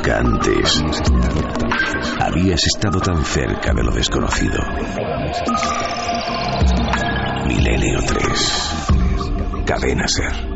Nunca antes habías estado tan cerca de lo desconocido. Milenio 3. Cadena Ser.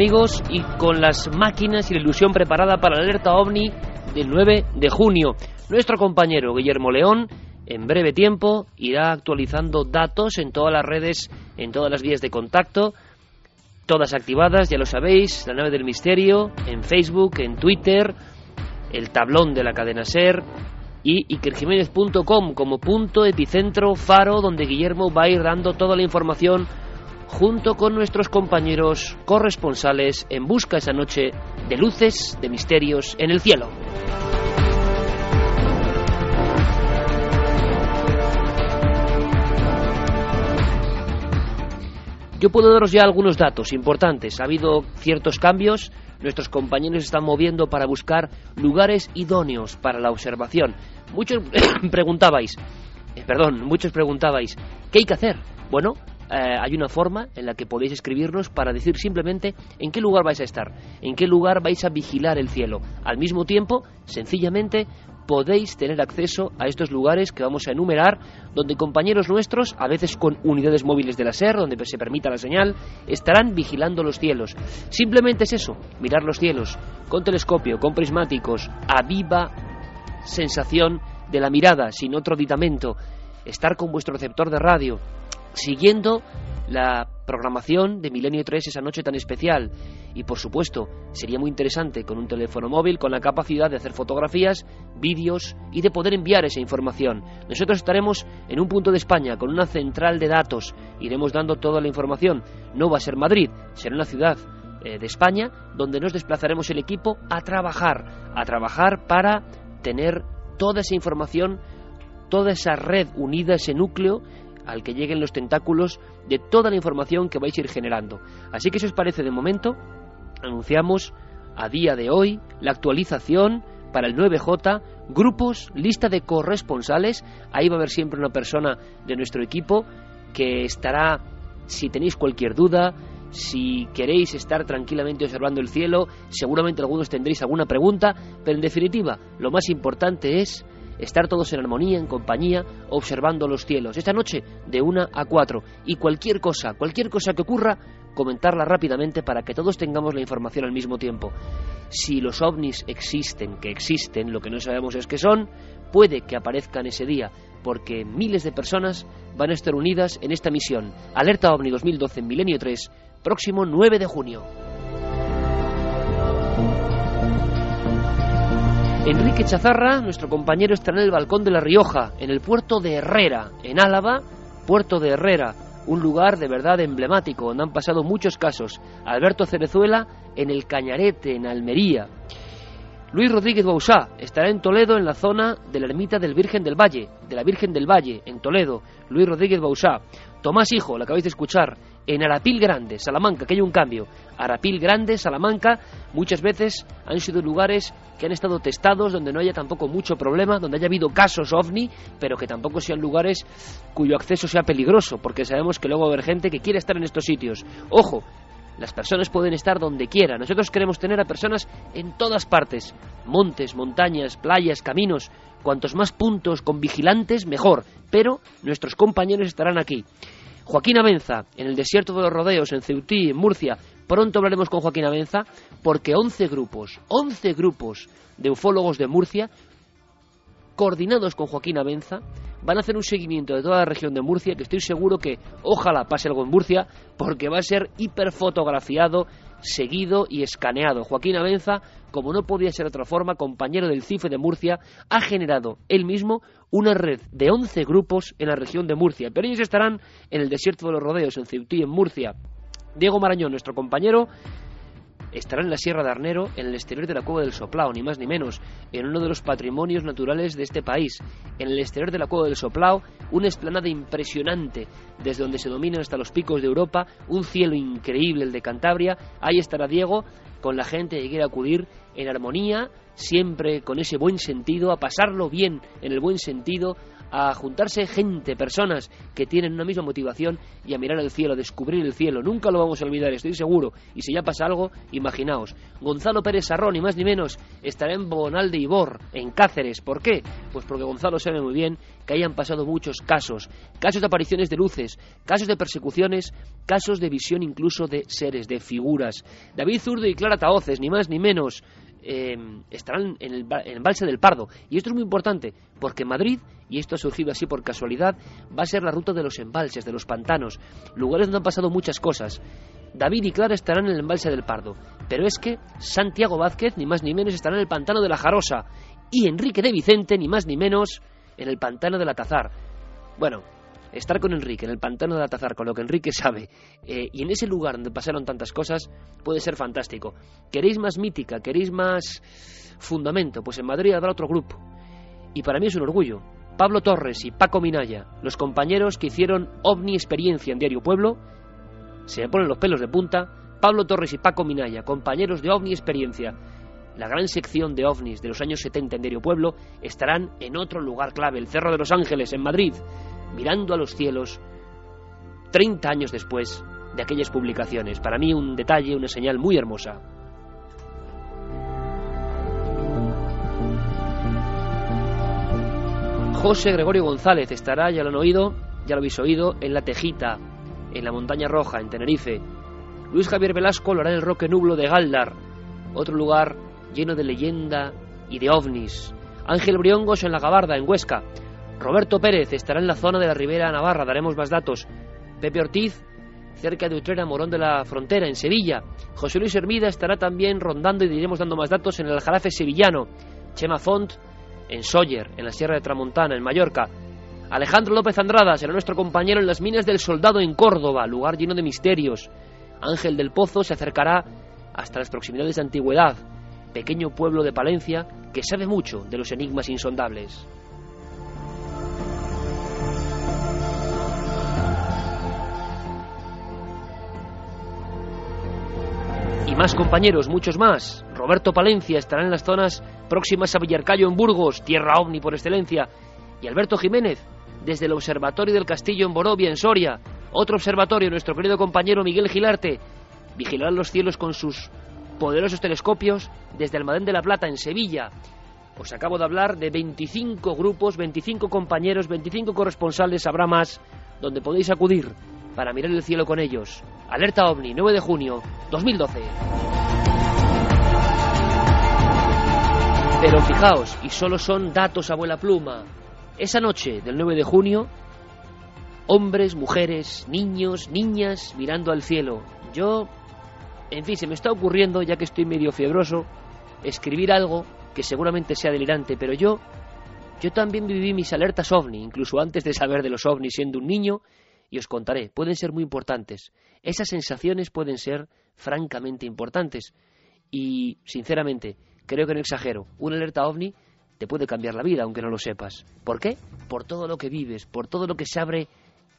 Amigos y con las máquinas y la ilusión preparada para la alerta ovni del 9 de junio. Nuestro compañero Guillermo León en breve tiempo irá actualizando datos en todas las redes, en todas las vías de contacto, todas activadas, ya lo sabéis, la nave del misterio, en Facebook, en Twitter, el tablón de la cadena SER y ikerjiménez.com como punto epicentro faro donde Guillermo va a ir dando toda la información junto con nuestros compañeros corresponsales en busca esa noche de luces, de misterios en el cielo. Yo puedo daros ya algunos datos importantes. Ha habido ciertos cambios. Nuestros compañeros están moviendo para buscar lugares idóneos para la observación. Muchos preguntabais, eh, perdón, muchos preguntabais, ¿qué hay que hacer? Bueno, eh, hay una forma en la que podéis escribirnos para decir simplemente en qué lugar vais a estar, en qué lugar vais a vigilar el cielo. Al mismo tiempo, sencillamente, podéis tener acceso a estos lugares que vamos a enumerar, donde compañeros nuestros, a veces con unidades móviles de la SER, donde se permita la señal, estarán vigilando los cielos. Simplemente es eso, mirar los cielos, con telescopio, con prismáticos, a viva sensación de la mirada, sin otro aditamento, estar con vuestro receptor de radio, siguiendo la programación de Milenio 3 esa noche tan especial. Y por supuesto, sería muy interesante con un teléfono móvil con la capacidad de hacer fotografías, vídeos y de poder enviar esa información. Nosotros estaremos en un punto de España con una central de datos. Iremos dando toda la información. No va a ser Madrid, será una ciudad eh, de España donde nos desplazaremos el equipo a trabajar, a trabajar para tener toda esa información, toda esa red unida, ese núcleo al que lleguen los tentáculos de toda la información que vais a ir generando. Así que si os parece de momento, anunciamos a día de hoy la actualización para el 9J, grupos, lista de corresponsales, ahí va a haber siempre una persona de nuestro equipo que estará, si tenéis cualquier duda, si queréis estar tranquilamente observando el cielo, seguramente algunos tendréis alguna pregunta, pero en definitiva, lo más importante es estar todos en armonía, en compañía, observando los cielos. Esta noche de una a cuatro. Y cualquier cosa, cualquier cosa que ocurra, comentarla rápidamente para que todos tengamos la información al mismo tiempo. Si los ovnis existen, que existen, lo que no sabemos es que son, puede que aparezcan ese día, porque miles de personas van a estar unidas en esta misión. Alerta OVNI 2012 en Milenio 3, próximo 9 de junio. Enrique Chazarra, nuestro compañero, está en el balcón de La Rioja, en el puerto de Herrera, en Álava, puerto de Herrera, un lugar de verdad emblemático, donde han pasado muchos casos. Alberto Cerezuela en el Cañarete, en Almería. Luis Rodríguez Bausá estará en Toledo, en la zona de la ermita del Virgen del Valle, de la Virgen del Valle, en Toledo. Luis Rodríguez Bausá. Tomás Hijo, lo acabáis de escuchar, en Arapil Grande, Salamanca, que hay un cambio. Arapil Grande, Salamanca, muchas veces han sido lugares que han estado testados, donde no haya tampoco mucho problema, donde haya habido casos ovni, pero que tampoco sean lugares cuyo acceso sea peligroso, porque sabemos que luego va a haber gente que quiere estar en estos sitios. Ojo, las personas pueden estar donde quieran. Nosotros queremos tener a personas en todas partes. Montes, montañas, playas, caminos. Cuantos más puntos con vigilantes, mejor. Pero nuestros compañeros estarán aquí. Joaquín Abenza, en el desierto de los rodeos, en Ceutí, en Murcia. Pronto hablaremos con Joaquín Abenza porque 11 grupos, 11 grupos de ufólogos de Murcia, coordinados con Joaquín Abenza, van a hacer un seguimiento de toda la región de Murcia, que estoy seguro que ojalá pase algo en Murcia, porque va a ser hiperfotografiado, seguido y escaneado. Joaquín Abenza, como no podía ser de otra forma, compañero del CIFE de Murcia, ha generado él mismo una red de 11 grupos en la región de Murcia, pero ellos estarán en el desierto de los rodeos, en Ceutí, en Murcia. Diego Marañón, nuestro compañero, estará en la Sierra de Arnero, en el exterior de la Cueva del Soplao, ni más ni menos, en uno de los patrimonios naturales de este país. En el exterior de la Cueva del Soplao, una esplanada impresionante, desde donde se dominan hasta los picos de Europa, un cielo increíble, el de Cantabria. Ahí estará Diego, con la gente que quiere acudir en armonía, siempre con ese buen sentido, a pasarlo bien en el buen sentido, a juntarse gente, personas que tienen una misma motivación y a mirar el cielo, a descubrir el cielo. Nunca lo vamos a olvidar, estoy seguro. Y si ya pasa algo, imaginaos. Gonzalo Pérez Sarrón, ni más ni menos, estará en Bonal de Ibor, en Cáceres. ¿Por qué? Pues porque Gonzalo sabe muy bien que hayan pasado muchos casos. Casos de apariciones de luces, casos de persecuciones, casos de visión incluso de seres, de figuras. David Zurdo y Clara Taoces, ni más ni menos. Eh, estarán en el, en el Balse del Pardo. Y esto es muy importante, porque Madrid, y esto ha surgido así por casualidad, va a ser la ruta de los embalses, de los pantanos, lugares donde han pasado muchas cosas. David y Clara estarán en el embalse del Pardo, pero es que Santiago Vázquez, ni más ni menos, estará en el pantano de la Jarosa, y Enrique de Vicente, ni más ni menos, en el pantano del Atazar. Bueno, estar con Enrique en el pantano de Atazar, con lo que Enrique sabe, eh, y en ese lugar donde pasaron tantas cosas, puede ser fantástico. ¿Queréis más mítica? ¿Queréis más fundamento? Pues en Madrid habrá otro grupo. Y para mí es un orgullo. Pablo Torres y Paco Minaya, los compañeros que hicieron OVNI Experiencia en Diario Pueblo, se me ponen los pelos de punta. Pablo Torres y Paco Minaya, compañeros de OVNI Experiencia, la gran sección de ovnis de los años 70 en Diario Pueblo, estarán en otro lugar clave, el Cerro de los Ángeles, en Madrid mirando a los cielos 30 años después de aquellas publicaciones. Para mí un detalle, una señal muy hermosa. José Gregorio González estará, ya lo han oído, ya lo habéis oído, en La Tejita, en la Montaña Roja, en Tenerife. Luis Javier Velasco lo hará en el Roque Nublo de Galdar, otro lugar lleno de leyenda y de ovnis. Ángel Briongos en La Gabarda, en Huesca. Roberto Pérez estará en la zona de la Ribera Navarra, daremos más datos. Pepe Ortiz, cerca de Utrera, Morón de la Frontera, en Sevilla. José Luis Hermida estará también rondando y diremos dando más datos en el Aljarafe sevillano. Chema Font en Sóller, en la Sierra de Tramontana, en Mallorca. Alejandro López Andrada será nuestro compañero en las minas del Soldado en Córdoba, lugar lleno de misterios. Ángel del Pozo se acercará hasta las proximidades de Antigüedad, pequeño pueblo de Palencia que sabe mucho de los enigmas insondables. Y más compañeros, muchos más. Roberto Palencia estará en las zonas próximas a Villarcayo en Burgos, tierra ovni por excelencia. Y Alberto Jiménez, desde el Observatorio del Castillo en Borovia, en Soria. Otro observatorio, nuestro querido compañero Miguel Gilarte, vigilará los cielos con sus poderosos telescopios desde Almadén de la Plata, en Sevilla. Os acabo de hablar de 25 grupos, 25 compañeros, 25 corresponsales, habrá más, donde podéis acudir para mirar el cielo con ellos. Alerta OVNI, 9 de junio 2012. Pero fijaos, y solo son datos abuela pluma. Esa noche del 9 de junio, hombres, mujeres, niños, niñas mirando al cielo. Yo, en fin, se me está ocurriendo, ya que estoy medio fiebroso, escribir algo que seguramente sea delirante, pero yo, yo también viví mis alertas ovni, incluso antes de saber de los ovnis siendo un niño, y os contaré, pueden ser muy importantes. Esas sensaciones pueden ser francamente importantes. Y, sinceramente, creo que no exagero. Una alerta ovni te puede cambiar la vida, aunque no lo sepas. ¿Por qué? Por todo lo que vives, por todo lo que se abre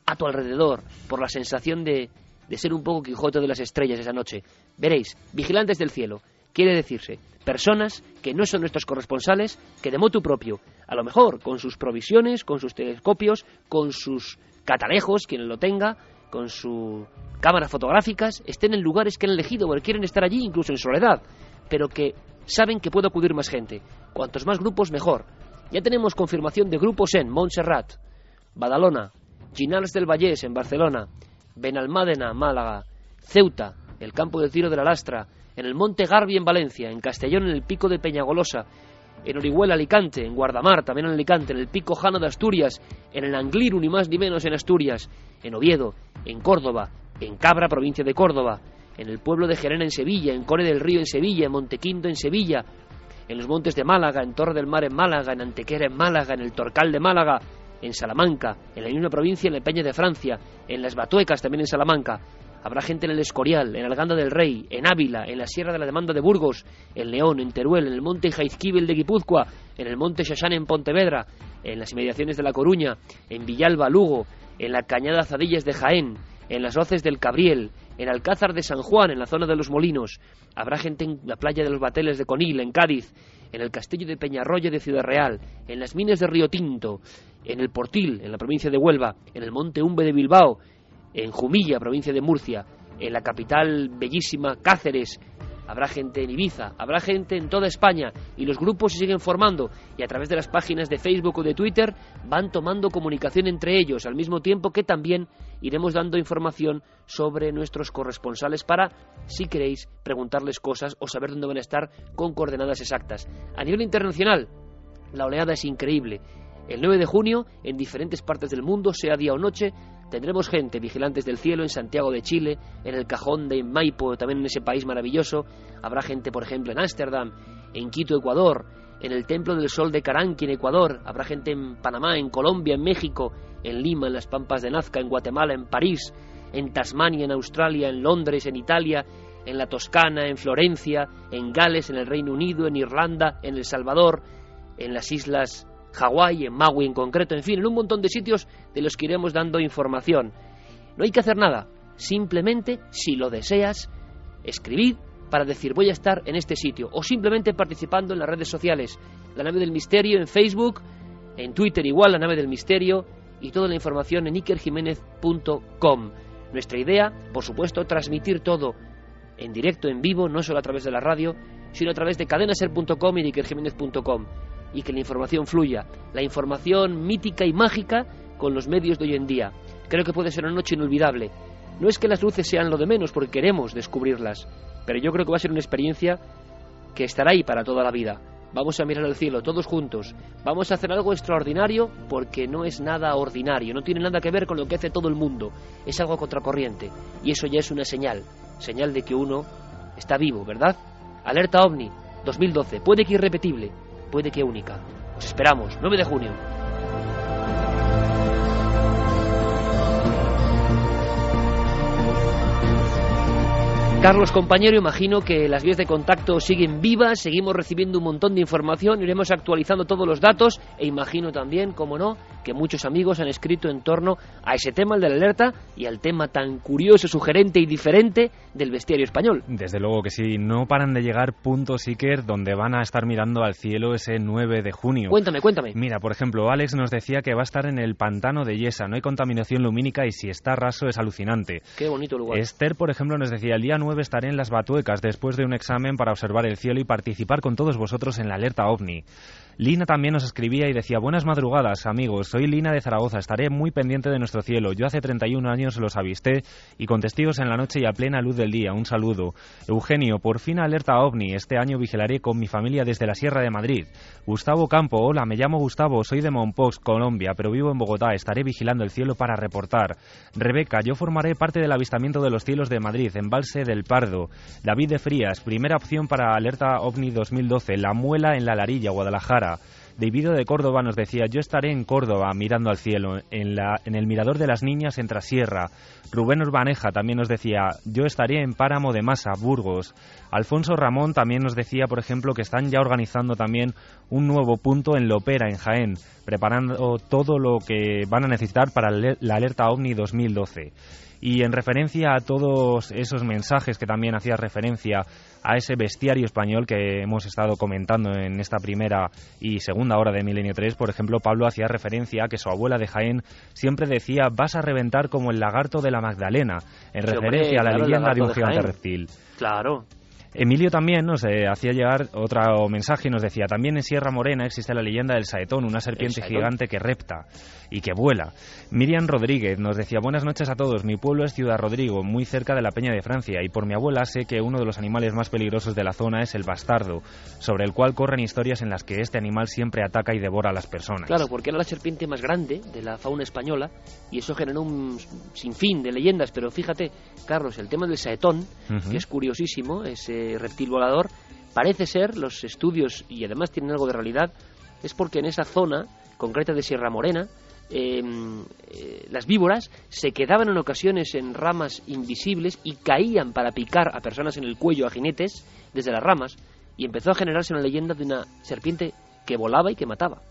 a tu alrededor, por la sensación de, de ser un poco Quijote de las estrellas esa noche. Veréis, vigilantes del cielo, quiere decirse personas que no son nuestros corresponsales, que de motu propio, a lo mejor con sus provisiones, con sus telescopios, con sus catalejos, quien lo tenga, con sus cámaras fotográficas, estén en lugares que han elegido o quieren estar allí, incluso en soledad, pero que saben que puede acudir más gente. Cuantos más grupos, mejor. Ya tenemos confirmación de grupos en Montserrat, Badalona, Ginals del Vallés en Barcelona, Benalmádena, Málaga, Ceuta, el campo del tiro de la Lastra, en el Monte Garbi en Valencia, en Castellón en el pico de Peñagolosa, en Orihuela, Alicante, en Guardamar, también en Alicante, en el Pico Jano de Asturias, en el Angliru, ni más ni menos en Asturias, en Oviedo, en Córdoba, en Cabra, provincia de Córdoba, en el pueblo de Gerena en Sevilla, en Core del Río en Sevilla, en Montequinto en Sevilla, en los montes de Málaga, en Torre del Mar en Málaga, en Antequera en Málaga, en el Torcal de Málaga, en Salamanca, en la misma provincia, en el Peña de Francia, en las Batuecas también en Salamanca. Habrá gente en el Escorial, en Alganda del Rey, en Ávila, en la Sierra de la Demanda de Burgos, en León, en Teruel, en el monte Jaizquíbel de Guipúzcoa, en el monte Xaxán en Pontevedra, en las inmediaciones de La Coruña, en Villalba, Lugo, en la Cañada Zadillas de Jaén, en las hoces del Cabriel, en Alcázar de San Juan, en la zona de los Molinos. Habrá gente en la playa de los Bateles de Conil, en Cádiz, en el castillo de Peñarroya de Ciudad Real, en las minas de Río Tinto, en el Portil, en la provincia de Huelva, en el monte Umbe de Bilbao, en Jumilla, provincia de Murcia, en la capital bellísima Cáceres, habrá gente en Ibiza, habrá gente en toda España y los grupos se siguen formando y a través de las páginas de Facebook o de Twitter van tomando comunicación entre ellos, al mismo tiempo que también iremos dando información sobre nuestros corresponsales para, si queréis, preguntarles cosas o saber dónde van a estar con coordenadas exactas. A nivel internacional, la oleada es increíble. El 9 de junio, en diferentes partes del mundo, sea día o noche, Tendremos gente, vigilantes del cielo, en Santiago de Chile, en el cajón de Maipo, también en ese país maravilloso. Habrá gente, por ejemplo, en Ámsterdam, en Quito, Ecuador, en el Templo del Sol de Caranqui, en Ecuador. Habrá gente en Panamá, en Colombia, en México, en Lima, en las Pampas de Nazca, en Guatemala, en París, en Tasmania, en Australia, en Londres, en Italia, en la Toscana, en Florencia, en Gales, en el Reino Unido, en Irlanda, en El Salvador, en las Islas Hawái, en Maui en concreto, en fin, en un montón de sitios de los que iremos dando información. No hay que hacer nada, simplemente, si lo deseas, escribid para decir voy a estar en este sitio, o simplemente participando en las redes sociales, la nave del misterio en Facebook, en Twitter igual, la nave del misterio, y toda la información en ikerjiménez.com. Nuestra idea, por supuesto, transmitir todo en directo, en vivo, no solo a través de la radio, sino a través de cadenaser.com y de y que la información fluya, la información mítica y mágica con los medios de hoy en día. Creo que puede ser una noche inolvidable. No es que las luces sean lo de menos, porque queremos descubrirlas, pero yo creo que va a ser una experiencia que estará ahí para toda la vida. Vamos a mirar al cielo todos juntos. Vamos a hacer algo extraordinario porque no es nada ordinario, no tiene nada que ver con lo que hace todo el mundo. Es algo contracorriente y eso ya es una señal, señal de que uno está vivo, ¿verdad? Alerta OVNI 2012, puede que irrepetible, puede que única. Os esperamos, 9 de junio. Carlos, compañero, imagino que las vías de contacto siguen vivas, seguimos recibiendo un montón de información, iremos actualizando todos los datos e imagino también, como no, que muchos amigos han escrito en torno a ese tema, el de la alerta, y al tema tan curioso, sugerente y diferente del bestiario español. Desde luego que sí, no paran de llegar puntos Iker donde van a estar mirando al cielo ese 9 de junio. Cuéntame, cuéntame. Mira, por ejemplo, Alex nos decía que va a estar en el pantano de Yesa, no hay contaminación lumínica y si está raso es alucinante. Qué bonito lugar. Esther, por ejemplo, nos decía, el día 9 estaré en las Batuecas después de un examen para observar el cielo y participar con todos vosotros en la alerta OVNI. Lina también nos escribía y decía, buenas madrugadas amigos, soy Lina de Zaragoza, estaré muy pendiente de nuestro cielo. Yo hace 31 años los avisté y con testigos en la noche y a plena luz del día. Un saludo. Eugenio, por fin alerta OVNI, este año vigilaré con mi familia desde la Sierra de Madrid. Gustavo Campo, hola, me llamo Gustavo, soy de Monpox, Colombia, pero vivo en Bogotá, estaré vigilando el cielo para reportar. Rebeca, yo formaré parte del avistamiento de los cielos de Madrid, embalse del Pardo. David de Frías, primera opción para alerta OVNI 2012, La Muela en la Larilla, Guadalajara. David de Córdoba nos decía, yo estaré en Córdoba mirando al cielo, en, la, en el mirador de las niñas en Trasierra. Rubén Urbaneja también nos decía, yo estaré en Páramo de Masa, Burgos. Alfonso Ramón también nos decía, por ejemplo, que están ya organizando también un nuevo punto en Lopera, en Jaén, preparando todo lo que van a necesitar para la alerta OVNI 2012. Y en referencia a todos esos mensajes que también hacía referencia a ese bestiario español que hemos estado comentando en esta primera y segunda hora de Milenio 3, por ejemplo, Pablo hacía referencia a que su abuela de Jaén siempre decía vas a reventar como el lagarto de la Magdalena, en referencia a la leyenda de un gigante reptil. Claro. Emilio también nos eh, hacía llegar otro mensaje y nos decía, también en Sierra Morena existe la leyenda del saetón, una serpiente gigante que repta y que vuela. Miriam Rodríguez nos decía, buenas noches a todos, mi pueblo es Ciudad Rodrigo, muy cerca de la Peña de Francia, y por mi abuela sé que uno de los animales más peligrosos de la zona es el bastardo, sobre el cual corren historias en las que este animal siempre ataca y devora a las personas. Claro, porque era la serpiente más grande de la fauna española, y eso generó un sinfín de leyendas, pero fíjate, Carlos, el tema del saetón, que es curiosísimo, reptil volador, parece ser, los estudios, y además tienen algo de realidad, es porque en esa zona concreta de Sierra Morena em, eh, las víboras se quedaban en ocasiones en ramas invisibles y caían para picar a personas en el cuello, a jinetes, desde las ramas, y empezó a generarse una leyenda de una serpiente que volaba y que mataba.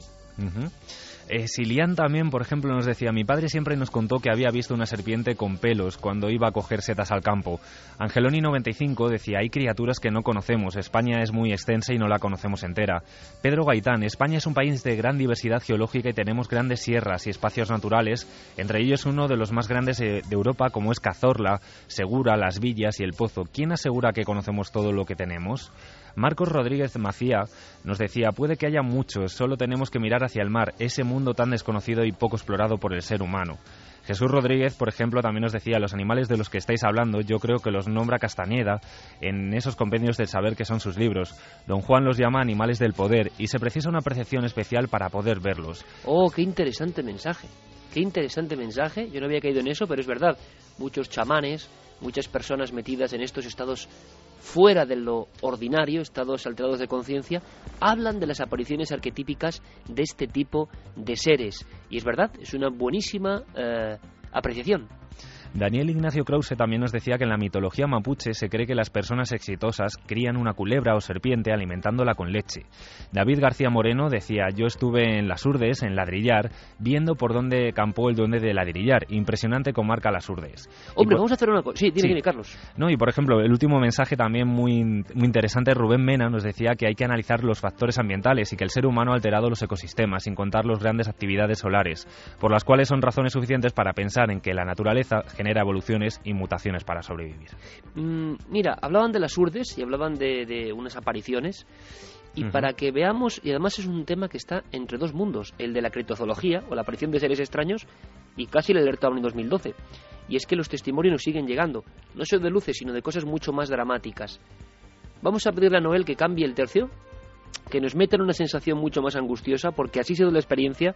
Eh, Silian también, por ejemplo, nos decía, mi padre siempre nos contó que había visto una serpiente con pelos cuando iba a coger setas al campo. Angeloni95 decía, hay criaturas que no conocemos, España es muy extensa y no la conocemos entera. Pedro Gaitán, España es un país de gran diversidad geológica y tenemos grandes sierras y espacios naturales, entre ellos uno de los más grandes de Europa como es Cazorla, Segura, Las Villas y El Pozo. ¿Quién asegura que conocemos todo lo que tenemos? Marcos Rodríguez Macía nos decía, puede que haya muchos, solo tenemos que mirar hacia el mar, ese mundo tan desconocido y poco explorado por el ser humano. Jesús Rodríguez, por ejemplo, también nos decía, los animales de los que estáis hablando, yo creo que los nombra Castañeda en esos compendios del saber que son sus libros. Don Juan los llama animales del poder y se precisa una percepción especial para poder verlos. Oh, qué interesante mensaje. Qué interesante mensaje. Yo no había caído en eso, pero es verdad. Muchos chamanes, muchas personas metidas en estos estados fuera de lo ordinario, estados alterados de conciencia, hablan de las apariciones arquetípicas de este tipo de seres. Y es verdad, es una buenísima eh, apreciación. Daniel Ignacio Krause también nos decía que en la mitología mapuche se cree que las personas exitosas crían una culebra o serpiente alimentándola con leche. David García Moreno decía, yo estuve en las Urdes, en Ladrillar, viendo por dónde campó el duende de Ladrillar. Impresionante comarca las Urdes. Hombre, vamos a hacer una cosa. Sí, dime, Carlos. No, y por ejemplo, el último mensaje también muy, muy interesante, Rubén Mena nos decía que hay que analizar los factores ambientales y que el ser humano ha alterado los ecosistemas, sin contar las grandes actividades solares, por las cuales son razones suficientes para pensar en que la naturaleza genera evoluciones y mutaciones para sobrevivir. Mm, mira, hablaban de las urdes y hablaban de, unas apariciones. Y para que veamos, y además es un tema que está entre dos mundos, el de la criptozoología o la aparición de seres extraños y casi el alerta en 2012. Y es que los testimonios nos siguen llegando, no solo de luces, sino de cosas mucho más dramáticas. Vamos a pedirle a Noel que cambie el tercio, que nos meta en una sensación mucho más angustiosa, porque así ha sido la experiencia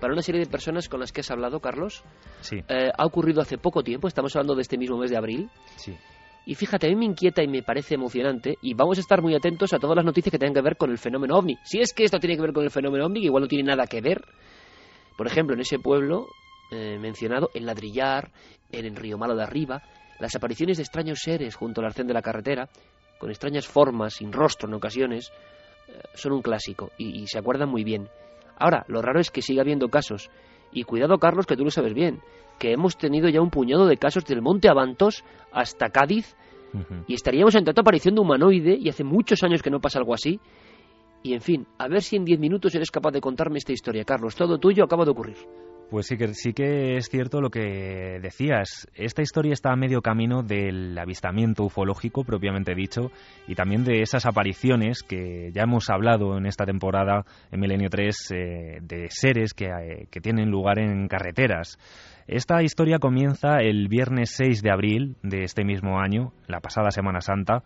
para una serie de personas con las que has hablado, Carlos. Sí. Eh, ha ocurrido hace poco tiempo, estamos hablando de este mismo mes de abril. Sí. Y fíjate, a mí me inquieta y me parece emocionante y vamos a estar muy atentos a todas las noticias que tengan que ver con el fenómeno ovni. Si es que esto tiene que ver con el fenómeno ovni, que igual no tiene nada que ver. Por ejemplo, en ese pueblo eh, mencionado, en Ladrillar, en el Río Malo de Arriba, las apariciones de extraños seres junto al arcén de la carretera, con extrañas formas, sin rostro en ocasiones, eh, son un clásico y se acuerdan muy bien. Ahora, lo raro es que siga habiendo casos. Y cuidado, Carlos, que tú lo sabes bien, que hemos tenido ya un puñado de casos del Monte Avantos hasta Cádiz y estaríamos ante otra aparición de humanoide y hace muchos años que no pasa algo así. Y en fin, a ver si en diez minutos eres capaz de contarme esta historia, Carlos. Todo tuyo acaba de ocurrir. Pues sí que, sí que es cierto lo que decías. Esta historia está a medio camino del avistamiento ufológico propiamente dicho y también de esas apariciones que ya hemos hablado en esta temporada en Milenio 3 eh, de seres que, eh, que tienen lugar en carreteras. Esta historia comienza el viernes 6 de abril de este mismo año, la pasada Semana Santa,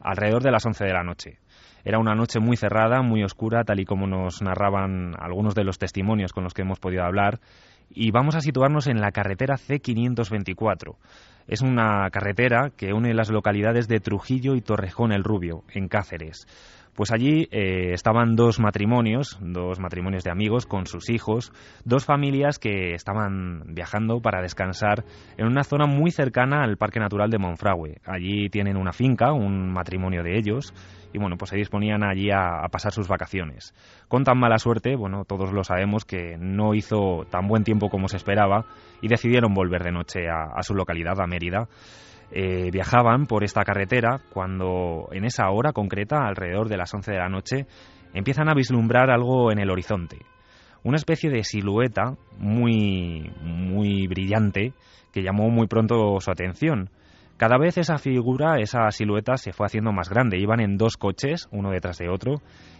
alrededor de las 11 de la noche. Era una noche muy cerrada, muy oscura, tal y como nos narraban algunos de los testimonios con los que hemos podido hablar. Y vamos a situarnos en la carretera C524. Es una carretera que une las localidades de Trujillo y Torrejón el Rubio, en Cáceres. Pues allí eh, estaban dos matrimonios, dos matrimonios de amigos con sus hijos, dos familias que estaban viajando para descansar en una zona muy cercana al Parque Natural de Monfragüe. Allí tienen una finca, un matrimonio de ellos, y bueno, pues se disponían allí a, pasar sus vacaciones. Con tan mala suerte, bueno, todos lo sabemos, que no hizo tan buen tiempo como se esperaba y decidieron volver de noche a, su localidad, a Mérida. Eh, viajaban por esta carretera cuando en esa hora concreta, alrededor de las 11 de la noche, empiezan a vislumbrar algo en el horizonte. Una especie de silueta muy, muy brillante que llamó muy pronto su atención. Cada vez esa figura, esa silueta se fue haciendo más grande. Iban en dos coches, uno detrás de otro,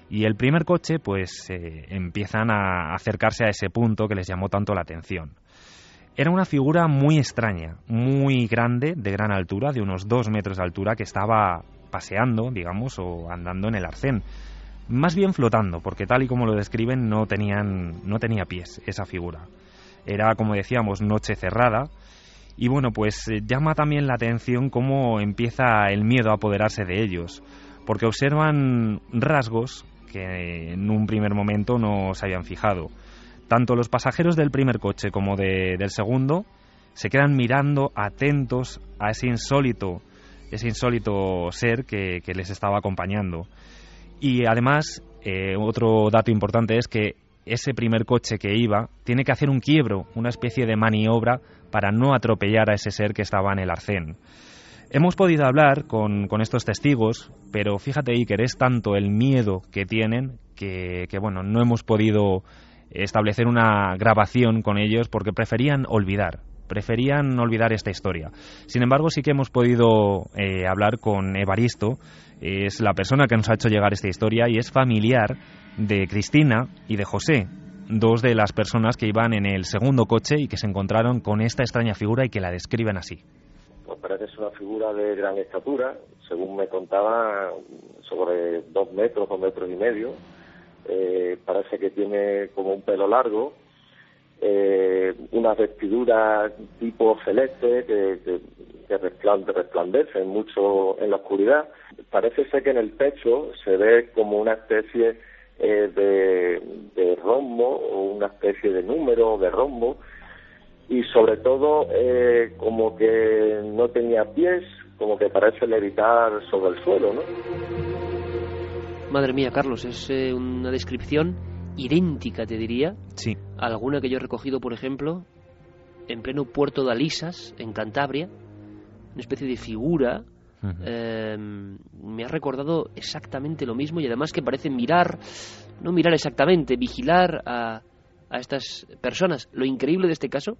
y el primer coche pues eh, empiezan a acercarse a ese punto que les llamó tanto la atención. Era una figura muy extraña, muy grande, de gran altura, de unos dos metros de altura, que estaba paseando, digamos, o andando en el arcén. Más bien flotando, porque tal y como lo describen no, tenían, no tenía pies esa figura. Era, como decíamos, noche cerrada, y bueno, pues eh, llama también la atención cómo empieza el miedo a apoderarse de ellos, porque observan rasgos que en un primer momento no se habían fijado. Tanto los pasajeros del primer coche como del segundo se quedan mirando atentos a ese insólito, ese insólito ser que, les estaba acompañando. Y además, eh, otro dato importante es que ese primer coche que iba tiene que hacer un quiebro, una especie de maniobra para no atropellar a ese ser que estaba en el arcén. Hemos podido hablar con, estos testigos, pero fíjate, Iker, es tanto el miedo que tienen que, que, bueno, no hemos podido establecer una grabación con ellos porque preferían olvidar, preferían olvidar esta historia. Sin embargo, sí que hemos podido eh, hablar con Evaristo, es la persona que nos ha hecho llegar esta historia y es familiar de Cristina y de José, dos de las personas que iban en el segundo coche y que se encontraron con esta extraña figura y que la describen así. Pues parece ser una figura de gran estatura, según me contaba, sobre dos metros, dos metros y medio. Eh, parece que tiene como un pelo largo, eh, unas vestiduras tipo celeste que, que, resplandecen mucho en la oscuridad. Parece ser que en el pecho se ve como una especie eh, de, de rombo o una especie de número de rombo y sobre todo eh, como que no tenía pies, como que parece levitar sobre el suelo, ¿no? Madre mía, Carlos, es eh, una descripción idéntica, te diría, sí. a alguna que yo he recogido, por ejemplo, en pleno puerto de Alisas, en Cantabria, una especie de figura. Em, me ha recordado exactamente lo mismo y además que parece mirar, no mirar exactamente, vigilar a, a estas personas. Lo increíble de este caso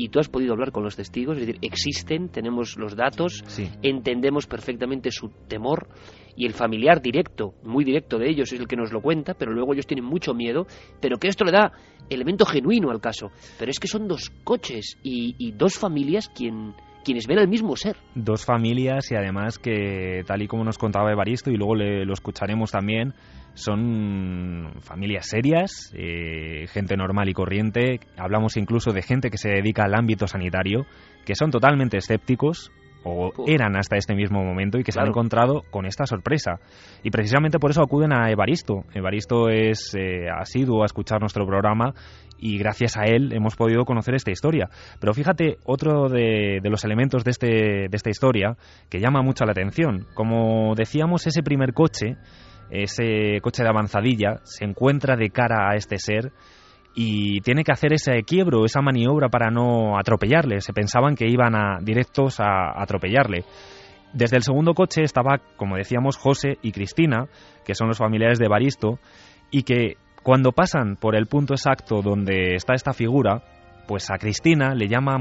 y tú has podido hablar con los testigos, es decir, existen, tenemos los datos, entendemos perfectamente su temor y el familiar directo, muy directo de ellos es el que nos lo cuenta, pero luego ellos tienen mucho miedo, pero que esto le da elemento genuino al caso. Pero es que son dos coches y, dos familias quien, quienes ven al mismo ser. Dos familias y además que, tal y como nos contaba Evaristo, y luego le, lo escucharemos también, son familias serias, eh, gente normal y corriente. Hablamos incluso de gente que se dedica al ámbito sanitario, que son totalmente escépticos o eran hasta este mismo momento y que se han encontrado con esta sorpresa. Y precisamente por eso acuden a Evaristo. Evaristo es eh, asiduo a escuchar nuestro programa y gracias a él hemos podido conocer esta historia. Pero fíjate, otro de, de los elementos de, este, de esta historia que llama mucho la atención. Como decíamos, ese primer coche ese coche de avanzadilla se encuentra de cara a este ser y tiene que hacer ese quiebro, esa maniobra para no atropellarle. Se pensaban que iban a, directos a atropellarle. Desde el segundo coche estaba, como decíamos, José y Cristina, que son los familiares de Baristo, y que cuando pasan por el punto exacto donde está esta figura, pues a Cristina le llama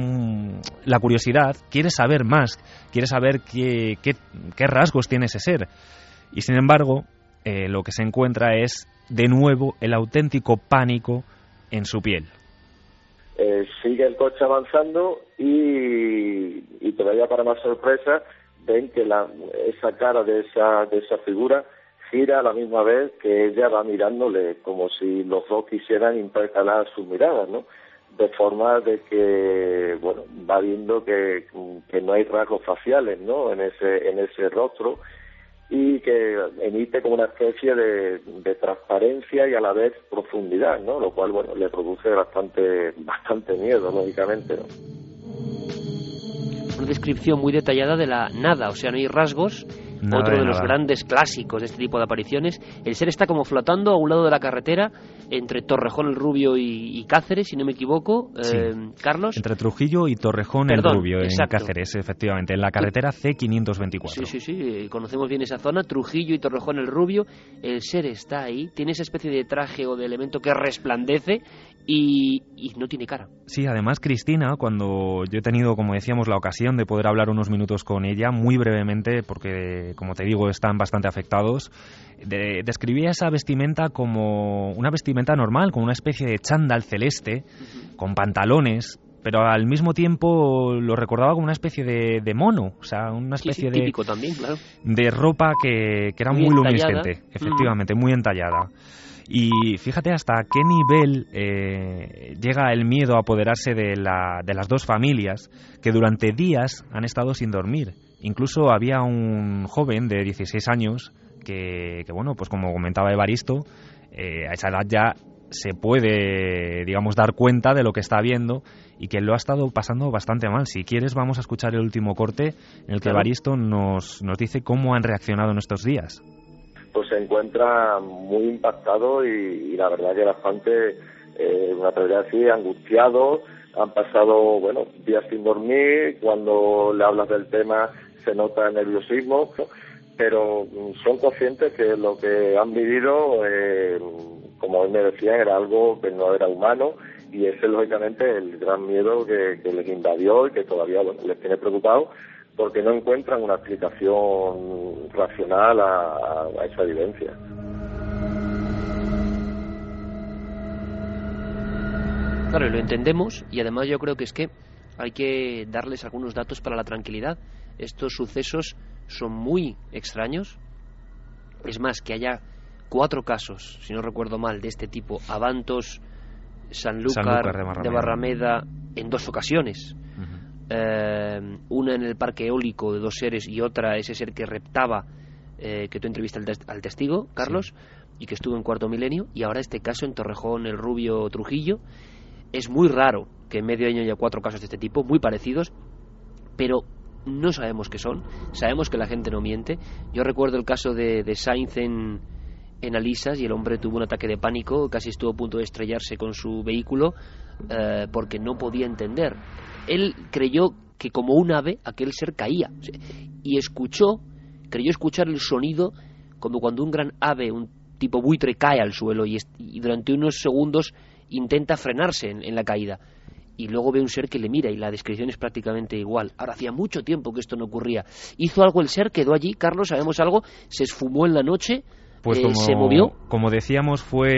la curiosidad, quiere saber más, quiere saber qué rasgos tiene ese ser. Y sin embargo, eh, lo que se encuentra es de nuevo el auténtico pánico en su piel. Eh, sigue el coche avanzando y, y, todavía para más sorpresa ven que la, esa cara de esa, de esa figura gira a la misma vez que ella va mirándole como si los dos quisieran intercalar sus miradas, ¿no? De forma de que, bueno, va viendo que, que no hay rasgos faciales, ¿no? En ese, en ese rostro y que emite como una especie de, transparencia y a la vez profundidad, ¿no? Lo cual, bueno, le produce bastante, bastante miedo, lógicamente. Una descripción muy detallada de la nada, o sea, no hay rasgos, otro de, los grandes clásicos de este tipo de apariciones. El ser está como flotando a un lado de la carretera entre Torrejón el Rubio y, Cáceres, si no me equivoco, eh, Carlos. Entre Trujillo y Torrejón el Rubio, en Cáceres, efectivamente, en la carretera C524. Sí, sí, sí, conocemos bien esa zona, Trujillo y Torrejón el Rubio. El ser está ahí, tiene esa especie de traje o de elemento que resplandece y, y, no tiene cara. Sí, además Cristina, cuando yo he tenido, como decíamos, la ocasión de poder hablar unos minutos con ella, muy brevemente, porque como te digo, están bastante afectados, describía esa vestimenta como una vestimenta normal, como una especie de chándal celeste, con pantalones, pero al mismo tiempo lo recordaba como una especie de, mono, o sea, una especie de, también, claro. de ropa que, era muy, luminiscente, efectivamente, muy entallada. Y fíjate hasta qué nivel eh, llega el miedo a apoderarse de, la, de las dos familias que durante días han estado sin dormir. Incluso había un joven de 16 años que, bueno, pues como comentaba Evaristo, eh, a esa edad ya se puede, digamos, dar cuenta de lo que está viendo y que lo ha estado pasando bastante mal. Si quieres, vamos a escuchar el último corte en el que Baristo nos, nos dice cómo han reaccionado en estos días. Pues se encuentra muy impactado y, la verdad que bastante, eh, una realidad así, angustiado. Han pasado, bueno, días sin dormir. Cuando le hablas del tema se nota nerviosismo, pero son conscientes que lo que han vivido, eh, como hoy me decían, era algo que no era humano y ese es lógicamente el gran miedo que, les invadió y que todavía les tiene preocupados porque no encuentran una explicación racional a, esa evidencia. Claro, lo entendemos y además yo creo que es que hay que darles algunos datos para la tranquilidad. Estos sucesos son muy extraños. Es más, que haya cuatro casos, si no recuerdo mal, de este tipo, Avantos, Sanlúcar, de, Barrameda. en dos ocasiones. Eh, una en el parque eólico de dos seres y otra ese ser que reptaba, eh, que tú entrevistas al, testigo, Carlos, y que estuvo en cuarto milenio, y ahora este caso en Torrejón, el Rubio Trujillo. Es muy raro que en medio año haya cuatro casos de este tipo, muy parecidos, pero no sabemos qué son, sabemos que la gente no miente. Yo recuerdo el caso de, de Sainz en, en Alisas y el hombre tuvo un ataque de pánico, casi estuvo a punto de estrellarse con su vehículo eh, porque no podía entender. Él creyó que como un ave aquel ser caía y escuchó, creyó escuchar el sonido como cuando un gran ave, un tipo buitre cae al suelo y, durante unos segundos intenta frenarse en, la caída y luego ve un ser que le mira y la descripción es prácticamente igual. Ahora hacía mucho tiempo que esto no ocurría. Hizo algo el ser, quedó allí, Carlos, sabemos algo, se esfumó en la noche, pues como, se movió. Como decíamos, fue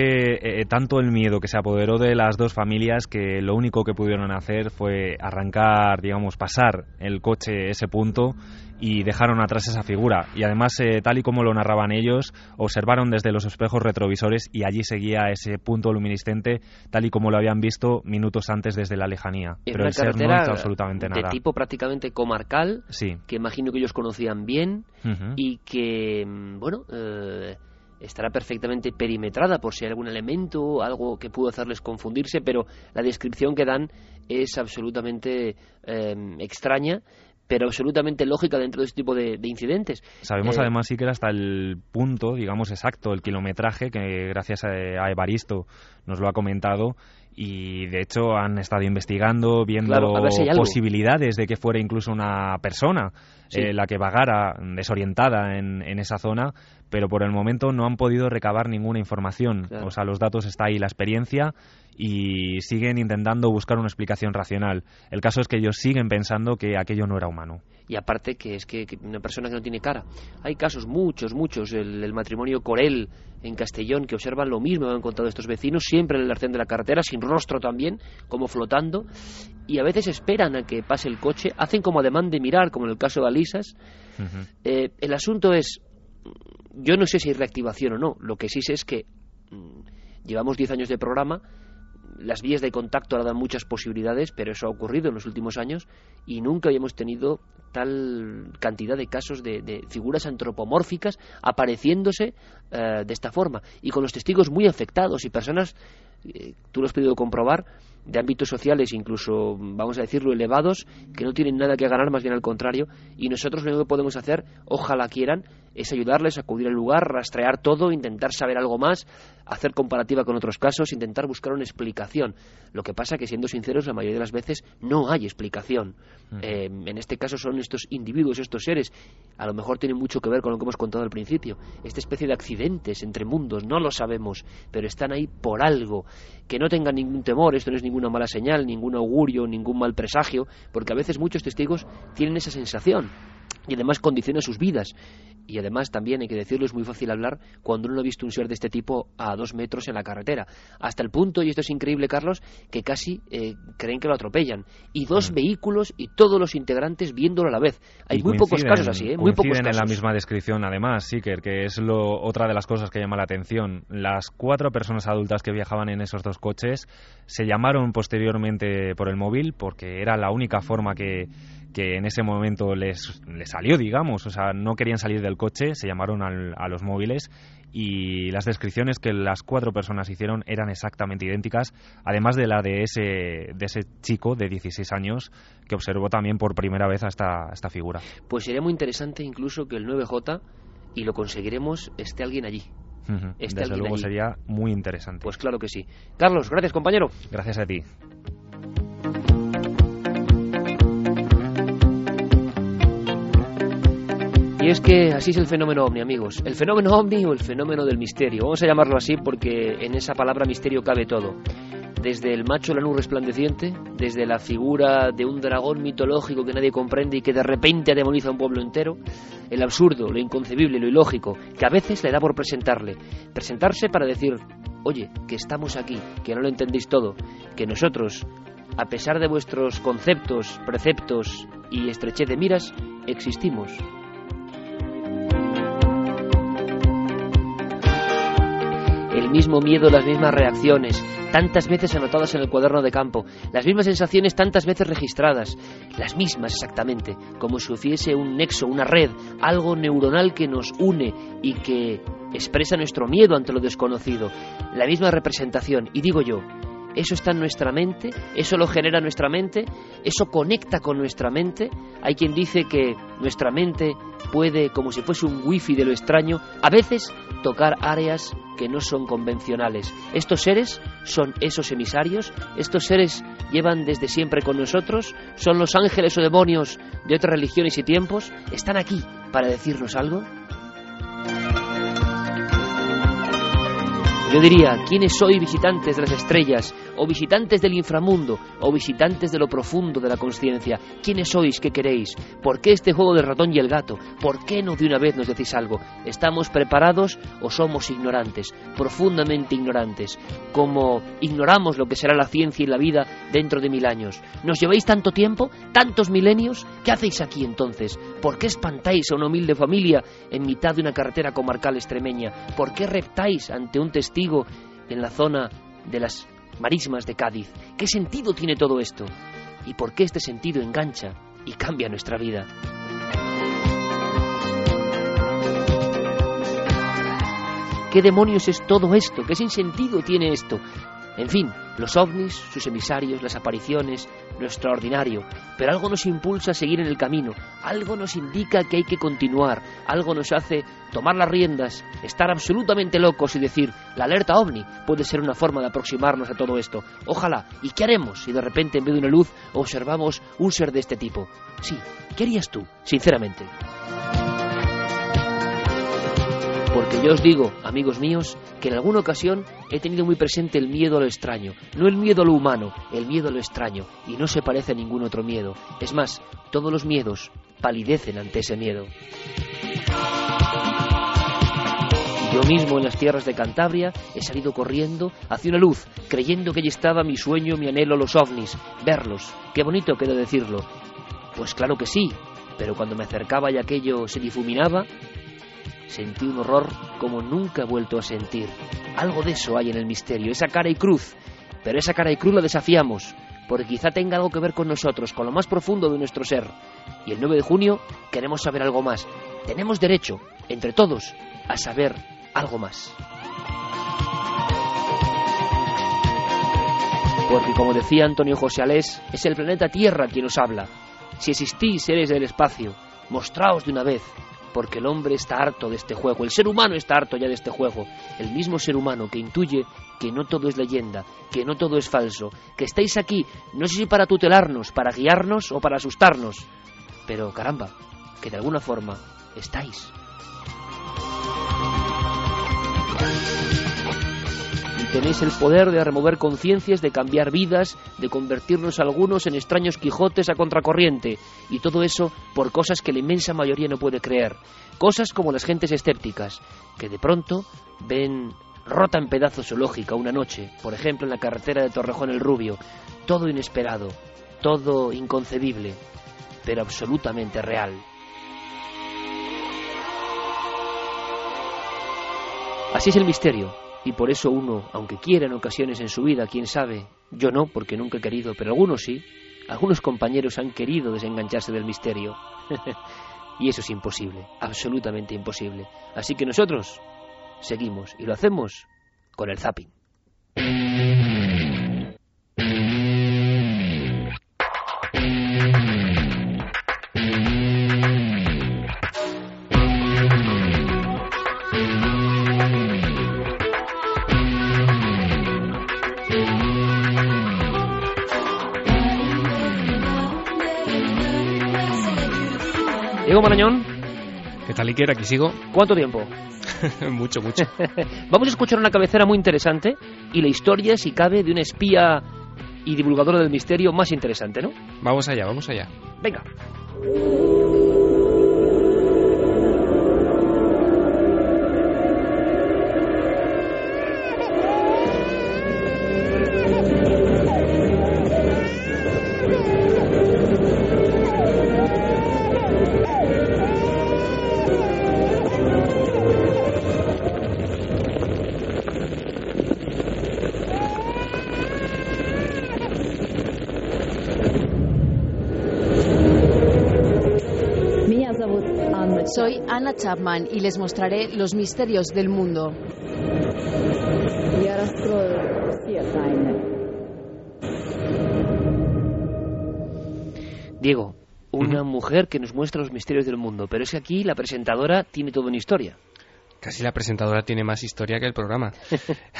eh, tanto el miedo que se apoderó de las dos familias que lo único que pudieron hacer fue arrancar, digamos, pasar el coche ese punto y dejaron atrás esa figura. Y además, eh, tal y como lo narraban ellos, observaron desde los espejos retrovisores y allí seguía ese punto luminiscente, tal y como lo habían visto minutos antes desde la lejanía. Pero el ser no hizo absolutamente nada. De tipo prácticamente comarcal, sí. que imagino que ellos conocían bien y que, mm, bueno. Eh, estará perfectamente perimetrada por si hay algún elemento, algo que pudo hacerles confundirse, pero la descripción que dan es absolutamente eh, extraña pero absolutamente lógica dentro de este tipo de, incidentes. Sabemos eh, además sí que era hasta el punto, digamos exacto, el kilometraje, que gracias a Evaristo nos lo ha comentado, y de hecho han estado investigando, viendo posibilidades de que fuera incluso una persona eh, la que vagara desorientada en, en, esa zona, pero por el momento no han podido recabar ninguna información. O sea, los datos está ahí, la experiencia, y siguen intentando buscar una explicación racional. El caso es que ellos siguen pensando que aquello no era humano. Y aparte que es que, una persona que no tiene cara. Hay casos, muchos, muchos. El, matrimonio Corel en Castellón que observan lo mismo, han contado estos vecinos, siempre en el arcén de la carretera, sin rostro también, como flotando. Y a veces esperan a que pase el coche, hacen como ademán de mirar, como en el caso de Alisas. Eh, el asunto es, yo no sé si hay reactivación o no. Lo que sí sé es que mm, llevamos 10 años de programa las vías de contacto ahora dan muchas posibilidades, pero eso ha ocurrido en los últimos años y nunca habíamos tenido tal cantidad de casos de, figuras antropomórficas apareciéndose eh, de esta forma y con los testigos muy afectados y personas, eh, tú lo has podido comprobar, de ámbitos sociales, incluso, vamos a decirlo, elevados, que no tienen nada que ganar, más bien al contrario, y nosotros lo único que podemos hacer, ojalá quieran, es ayudarles a acudir al lugar, rastrear todo, intentar saber algo más, hacer comparativa con otros casos, intentar buscar una explicación. Lo que pasa que, siendo sinceros, la mayoría de las veces no hay explicación. Eh, en este caso son estos individuos, estos seres, a lo mejor tienen mucho que ver con lo que hemos contado al principio. Esta especie de accidentes entre mundos, no lo sabemos, pero están ahí por algo. Que no tengan ningún temor, esto no es ninguna mala señal, ningún augurio, ningún mal presagio, porque a veces muchos testigos tienen esa sensación y además condiciona sus vidas. Y además también hay que decirlo, es muy fácil hablar cuando uno ha visto un ser de este tipo a dos metros en la carretera. Hasta el punto, y esto es increíble, Carlos, que casi eh, creen que lo atropellan. Y dos mm. vehículos y todos los integrantes viéndolo a la vez. Hay muy pocos casos así, ¿eh? Muy pocos casos. en la misma descripción, además, Siker, que es lo, otra de las cosas que llama la atención. Las cuatro personas adultas que viajaban en esos dos coches se llamaron posteriormente por el móvil porque era la única forma que que en ese momento les, les salió, digamos, o sea, no querían salir del coche, se llamaron a los móviles y las descripciones que las cuatro personas hicieron eran exactamente idénticas, además de la de ese, de ese chico de 16 años que observó también por primera vez a esta, esta figura. Pues sería muy interesante incluso que el 9J, y lo conseguiremos, esté alguien allí. Desde luego sería muy interesante. Pues claro que sí. Carlos, gracias compañero. Gracias a ti. Y es que así es el fenómeno ovni, amigos. El fenómeno ovni o el fenómeno del misterio. Vamos a llamarlo así porque en esa palabra misterio cabe todo. Desde el macho lanú resplandeciente, desde la figura de un dragón mitológico que nadie comprende y que de repente demoniza a un pueblo entero, el absurdo, lo inconcebible, lo ilógico, que a veces le da por presentarle. Presentarse para decir, oye, que estamos aquí, que no lo entendéis todo, que nosotros, a pesar de vuestros conceptos, preceptos y estrechez de miras, existimos el mismo miedo, las mismas reacciones, tantas veces anotadas en el cuaderno de campo, las mismas sensaciones tantas veces registradas, las mismas exactamente, como si hubiese un nexo, una red, algo neuronal que nos une y que expresa nuestro miedo ante lo desconocido, la misma representación, y digo yo, eso está en nuestra mente, eso lo genera nuestra mente, eso conecta con nuestra mente. Hay quien dice que nuestra mente puede, como si fuese un wifi de lo extraño, a veces tocar áreas que no son convencionales. Estos seres son esos emisarios, estos seres llevan desde siempre con nosotros, son los ángeles o demonios de otras religiones y tiempos, están aquí para decirnos algo. Yo diría, ¿quiénes sois visitantes de las estrellas, o visitantes del inframundo, o visitantes de lo profundo de la conciencia? ¿Quiénes sois? ¿Qué queréis? ¿Por qué este juego del ratón y el gato? ¿Por qué no de una vez nos decís algo? ¿Estamos preparados o somos ignorantes, profundamente ignorantes, como ignoramos lo que será la ciencia y la vida dentro de mil años? ¿Nos lleváis tanto tiempo, tantos milenios? ¿Qué hacéis aquí entonces? ¿Por qué espantáis a una humilde familia en mitad de una carretera comarcal extremeña? ¿Por qué reptáis ante un testigo en la zona de las marismas de Cádiz. ¿Qué sentido tiene todo esto? ¿Y por qué este sentido engancha y cambia nuestra vida? ¿Qué demonios es todo esto? ¿Qué sin sentido tiene esto? En fin, los ovnis, sus emisarios, las apariciones, lo extraordinario, pero algo nos impulsa a seguir en el camino, algo nos indica que hay que continuar, algo nos hace tomar las riendas, estar absolutamente locos y decir, la alerta ovni puede ser una forma de aproximarnos a todo esto. Ojalá, ¿y qué haremos si de repente en vez de una luz observamos un ser de este tipo? Sí, ¿qué harías tú, sinceramente? Porque yo os digo, amigos míos, que en alguna ocasión he tenido muy presente el miedo a lo extraño, no el miedo a lo humano, el miedo a lo extraño, y no se parece a ningún otro miedo. Es más, todos los miedos palidecen ante ese miedo. Yo mismo en las tierras de Cantabria he salido corriendo hacia una luz, creyendo que allí estaba mi sueño, mi anhelo, los ovnis, verlos. Qué bonito queda decirlo. Pues claro que sí, pero cuando me acercaba y aquello se difuminaba, sentí un horror como nunca he vuelto a sentir. Algo de eso hay en el misterio, esa cara y cruz. Pero esa cara y cruz la desafiamos, porque quizá tenga algo que ver con nosotros, con lo más profundo de nuestro ser. Y el 9 de junio queremos saber algo más. Tenemos derecho, entre todos, a saber algo más. Porque como decía Antonio José Alés, es el planeta Tierra quien nos habla. Si existís seres del espacio, mostraos de una vez, porque el hombre está harto de este juego, el ser humano está harto ya de este juego, el mismo ser humano que intuye que no todo es leyenda, que no todo es falso, que estáis aquí, no sé si para tutelarnos, para guiarnos o para asustarnos, pero caramba, que de alguna forma estáis. Tenéis el poder de remover conciencias, de cambiar vidas, de convertirnos algunos en extraños Quijotes a contracorriente, y todo eso por cosas que la inmensa mayoría no puede creer. Cosas como las gentes escépticas, que de pronto ven rota en pedazos su lógica una noche, por ejemplo en la carretera de Torrejón el Rubio, todo inesperado, todo inconcebible, pero absolutamente real. Así es el misterio, y por eso uno, aunque quiera en ocasiones en su vida, quién sabe, yo no, porque nunca he querido, pero algunos sí, algunos compañeros han querido desengancharse del misterio. y eso es imposible, absolutamente imposible. Así que nosotros seguimos y lo hacemos con el zapping. Diego Marañón. ¿Qué tal, Iker? Aquí sigo. ¿Cuánto tiempo? mucho, mucho. Vamos a escuchar una cabecera muy interesante y la historia, si cabe, de un espía y divulgador del misterio más interesante, ¿no? Vamos allá, vamos allá. Venga. Soy Anna Chapman y les mostraré los misterios del mundo. Diego, una mujer que nos muestra los misterios del mundo, pero es que aquí la presentadora tiene toda una historia. Casi la presentadora tiene más historia que el programa.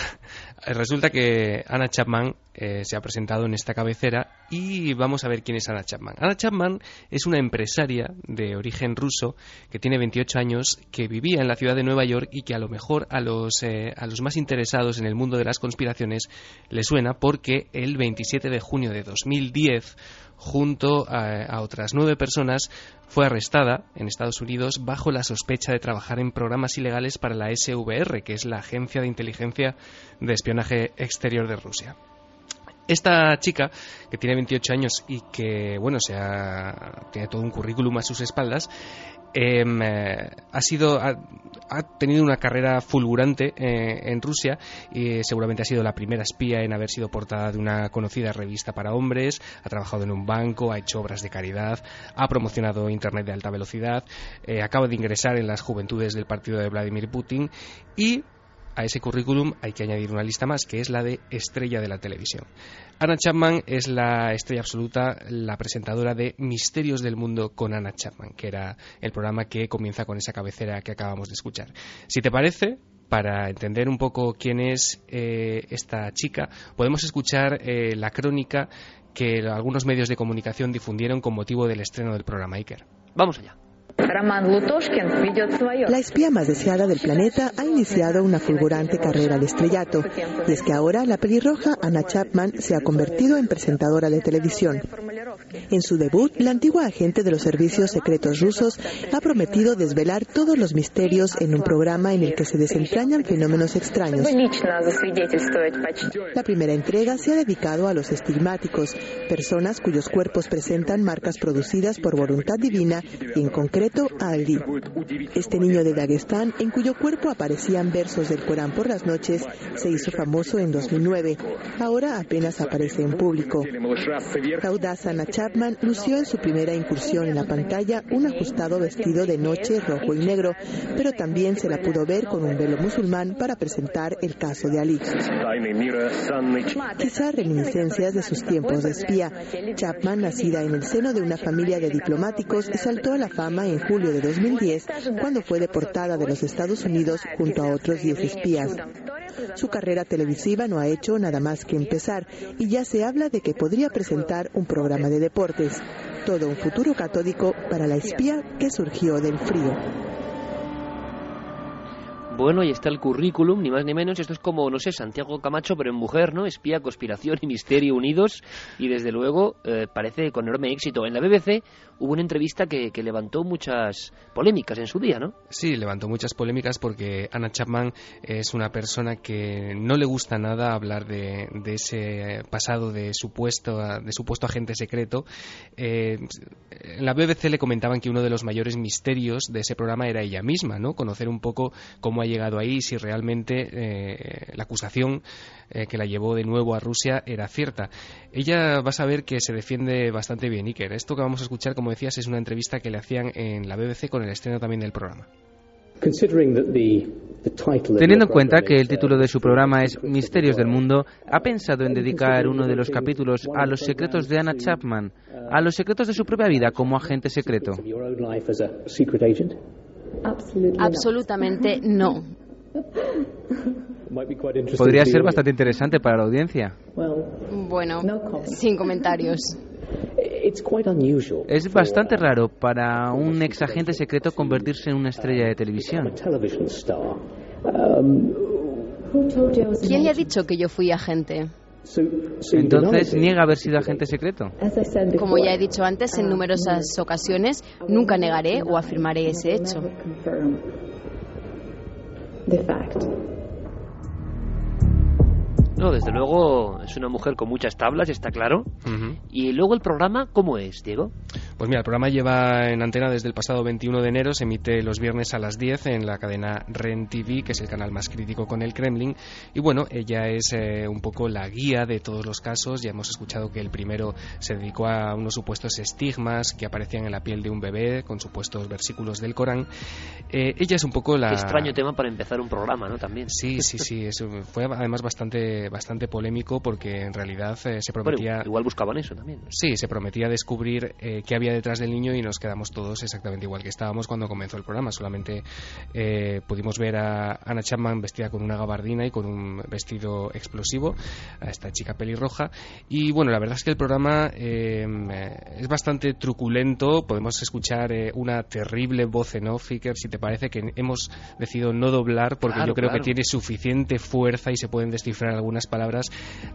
Resulta que Anna Chapman eh, se ha presentado en esta cabecera y vamos a ver quién es Anna Chapman. Anna Chapman es una empresaria de origen ruso que tiene 28 años, que vivía en la ciudad de Nueva York y que a lo mejor a los, eh, a los más interesados en el mundo de las conspiraciones le suena porque el 27 de junio de 2010 junto a, otras nueve personas, fue arrestada en Estados Unidos bajo la sospecha de trabajar en programas ilegales para la SVR, que es la Agencia de Inteligencia de Espionaje Exterior de Rusia. Esta chica, que tiene 28 años y que, bueno, se tiene todo un currículum a sus espaldas, eh, ha sido ha, tenido una carrera fulgurante eh, en Rusia y seguramente ha sido la primera espía en haber sido portada de una conocida revista para hombres ha trabajado en un banco ha hecho obras de caridad ha promocionado internet de alta velocidad eh, acaba de ingresar en las juventudes del partido de Vladimir Putin y a ese currículum hay que añadir una lista más, que es la de estrella de la televisión. Anna Chapman es la estrella absoluta, la presentadora de Misterios del Mundo con Anna Chapman, que era el programa que comienza con esa cabecera que acabamos de escuchar. Si te parece, para entender un poco quién es eh, esta chica, podemos escuchar eh, la crónica que algunos medios de comunicación difundieron con motivo del estreno del programa Iker. Vamos allá. La espía más deseada del planeta ha iniciado una fulgurante carrera de estrellato, y es que ahora la pelirroja Anna Chapman se ha convertido en presentadora de televisión. En su debut, la antigua agente de los servicios secretos rusos ha prometido desvelar todos los misterios en un programa en el que se desentrañan fenómenos extraños. La primera entrega se ha dedicado a los estigmáticos, personas cuyos cuerpos presentan marcas producidas por voluntad divina y en concreto a Ali. Este niño de Dagestán, en cuyo cuerpo aparecían versos del Corán por las noches, se hizo famoso en 2009. Ahora apenas aparece en público. Chapman lució en su primera incursión en la pantalla un ajustado vestido de noche rojo y negro, pero también se la pudo ver con un velo musulmán para presentar el caso de Ali. Quizá reminiscencias de sus tiempos de espía. Chapman, nacida en el seno de una familia de diplomáticos, saltó a la fama en julio de 2010 cuando fue deportada de los Estados Unidos junto a otros 10 espías. Su carrera televisiva no ha hecho nada más que empezar y ya se habla de que podría presentar un programa de deportes. Todo un futuro catódico para la espía que surgió del frío. Bueno, ahí está el currículum, ni más ni menos. Esto es como, no sé, Santiago Camacho, pero en mujer, ¿no? Espía, conspiración y misterio unidos. Y desde luego eh, parece con enorme éxito. En la BBC hubo una entrevista que, levantó muchas polémicas en su día, ¿no? Sí, levantó muchas polémicas porque Anna Chapman es una persona que no le gusta nada hablar de, ese pasado de supuesto, de supuesto agente secreto. Eh, en la BBC le comentaban que uno de los mayores misterios de ese programa era ella misma, ¿no? Conocer un poco cómo ha llegado ahí, si realmente eh, la acusación eh, que la llevó de nuevo a Rusia era cierta. Ella va a saber que se defiende bastante bien, Iker. Esto que vamos a escuchar, como decías, es una entrevista que le hacían en la BBC con el estreno también del programa. Teniendo en cuenta que el título de su programa es Misterios del Mundo, ¿ha pensado en dedicar uno de los capítulos a los secretos de Anna Chapman, a los secretos de su propia vida como agente secreto? Absolutamente no. Podría ser bastante interesante para la audiencia. Bueno, sin comentarios. Es bastante raro para un ex agente secreto convertirse en una estrella de televisión. ¿Quién le ha dicho que yo fui agente? Entonces niega haber sido agente secreto. Como ya he dicho antes en numerosas ocasiones, nunca negaré o afirmaré ese hecho. No, desde luego es una mujer con muchas tablas, está claro. Y luego el programa, ¿cómo es, Diego? Pues mira, el programa lleva en antena desde el pasado 21 de enero, se emite los viernes a las 10 en la cadena REN TV, que es el canal más crítico con el Kremlin. Y bueno, ella es eh, un poco la guía de todos los casos. Ya hemos escuchado que el primero se dedicó a unos supuestos estigmas que aparecían en la piel de un bebé con supuestos versículos del Corán. Eh, ella es un poco la... Qué extraño tema para empezar un programa, ¿no? También. Sí, sí, sí. Eso fue además bastante bastante polémico porque en realidad eh, se prometía... Bueno, igual buscaban eso también. Sí, se prometía descubrir eh, qué había detrás del niño y nos quedamos todos exactamente igual que estábamos cuando comenzó el programa. Solamente eh, pudimos ver a Anna Chapman vestida con una gabardina y con un vestido explosivo, a esta chica pelirroja. Y bueno, la verdad es que el programa es bastante truculento. Podemos escuchar una terrible voz en off, Iker, si te parece, que hemos decidido no doblar porque Claro, yo creo claro. que tiene suficiente fuerza y se pueden descifrar algunas palabras.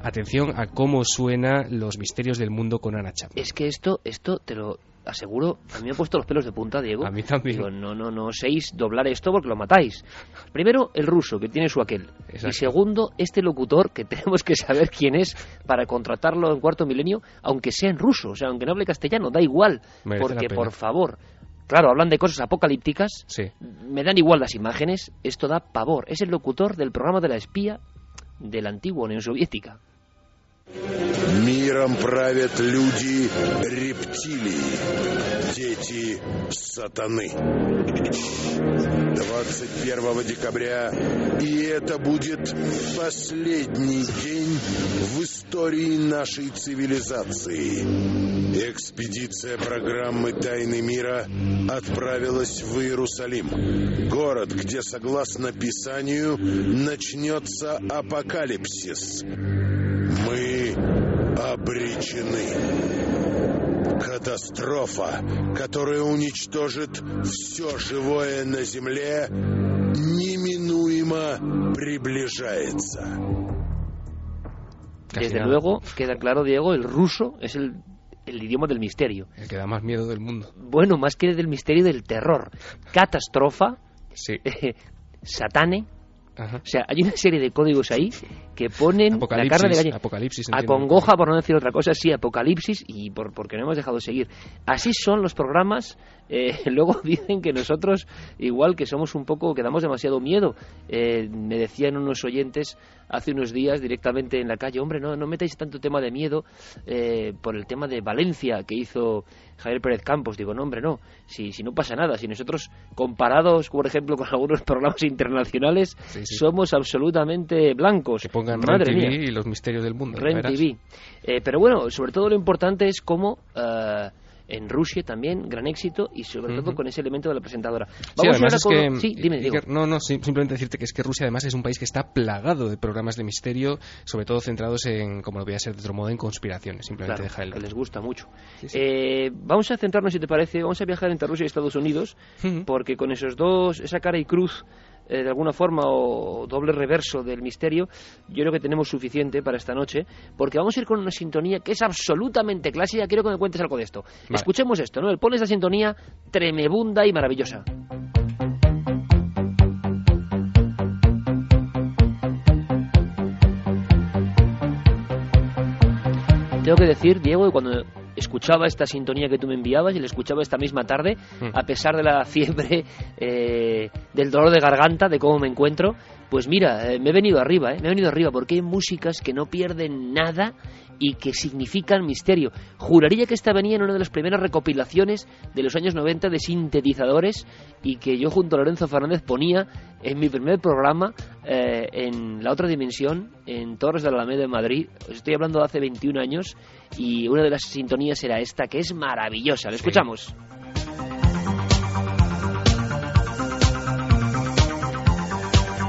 Atención a cómo suena Los misterios del mundo con Anna Chapman. Es que esto, esto te lo aseguro, a mí me ha puesto los pelos de punta, Diego. A mí también. Digo, no, no, no oséis doblar esto porque lo matáis. Primero, el ruso, que tiene su aquel. Exacto. Y segundo, este locutor, que tenemos que saber quién es para contratarlo en cuarto milenio, aunque sea en ruso, o sea, aunque no hable castellano, da igual. Merece porque, por favor, claro, hablan de cosas apocalípticas, Sí. me dan igual las imágenes, esto da pavor. Es el locutor del programa de la espía de la antigua Unión Soviética. Миром правят люди рептилии, дети сатаны. 21 декабря, и это будет последний день в истории нашей цивилизации. Экспедиция программы «Тайны мира» отправилась в Иерусалим, город, где, согласно Писанию, начнется апокалипсис. Мы обречены. Катастрофа, которая уничтожит все живое на Земле, неминуемо приближается. Desde luego, queda claro, Diego, el ruso es el, el idioma del misterio. El que da más miedo del mundo. Bueno, más que del misterio del terror. Catastrofa, Sí. satane. Ajá. O sea, hay una serie de códigos ahí que ponen la carne de gallina. apocalipsis. Acongoja, por no decir otra cosa, sí, apocalipsis, y por, porque no hemos dejado de seguir. Así son los programas. Eh, luego dicen que nosotros, igual que somos un poco, que damos demasiado miedo. Eh, me decían unos oyentes hace unos días directamente en la calle, hombre, no, no metáis tanto tema de miedo eh, por el tema de Valencia que hizo Javier Pérez Campos. Digo, no, hombre, no, si, si no pasa nada, si nosotros comparados, por ejemplo, con algunos programas internacionales, Sí, sí. somos absolutamente blancos. Que pongan Madre Ren TV mía. y los misterios del mundo. Ren. TV. Eh, pero bueno, sobre todo lo importante es cómo eh, en Rusia también, gran éxito, y sobre todo con ese elemento de la presentadora. Sí, Vamos además ahora es que, Sí, dime, Diego. No, no, sí, simplemente decirte que es que Rusia además es un país que está plagado de programas de misterio, sobre todo centrados en, como lo voy a ser de otro modo, en conspiraciones. Simplemente Claro, deja el que les gusta mucho. Sí, sí. Eh, vamos a centrarnos, si te parece, vamos a viajar entre Rusia y Estados Unidos, porque con esos dos, esa cara y cruz, eh, de alguna forma, o doble reverso del misterio, yo creo que tenemos suficiente para esta noche, porque vamos a ir con una sintonía que es absolutamente clásica. Quiero que me cuentes algo de esto. Escuchemos esto, ¿no? Pon esa sintonía tremebunda y maravillosa. Tengo que decir, Diego, que cuando escuchaba esta sintonía que tú me enviabas y la escuchaba esta misma tarde, Mm. a pesar de la fiebre, eh, del dolor de garganta, de cómo me encuentro. Pues mira, eh, me he venido arriba, eh, me he venido arriba porque hay músicas que no pierden nada y que significan misterio. Juraría que esta venía en una de las primeras recopilaciones de los años 90 de sintetizadores y que yo junto a Lorenzo Fernández ponía en mi primer programa eh, en la otra dimensión, en Torres de la Alameda de Madrid. Os estoy hablando de hace 21 años y una de las sintonías era esta, que es maravillosa. ¿La escuchamos?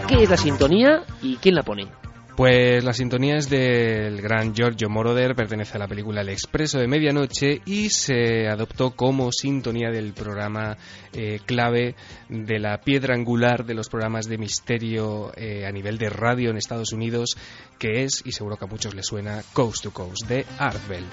¿Qué es la sintonía y quién la pone? Pues la sintonía es del gran Giorgio Moroder, pertenece a la película El Expreso de Medianoche y se adoptó como sintonía del programa eh, clave de la piedra angular de los programas de misterio eh, a nivel de radio en Estados Unidos, que es, y seguro que a muchos les suena, Coast to Coast, de Art Bell.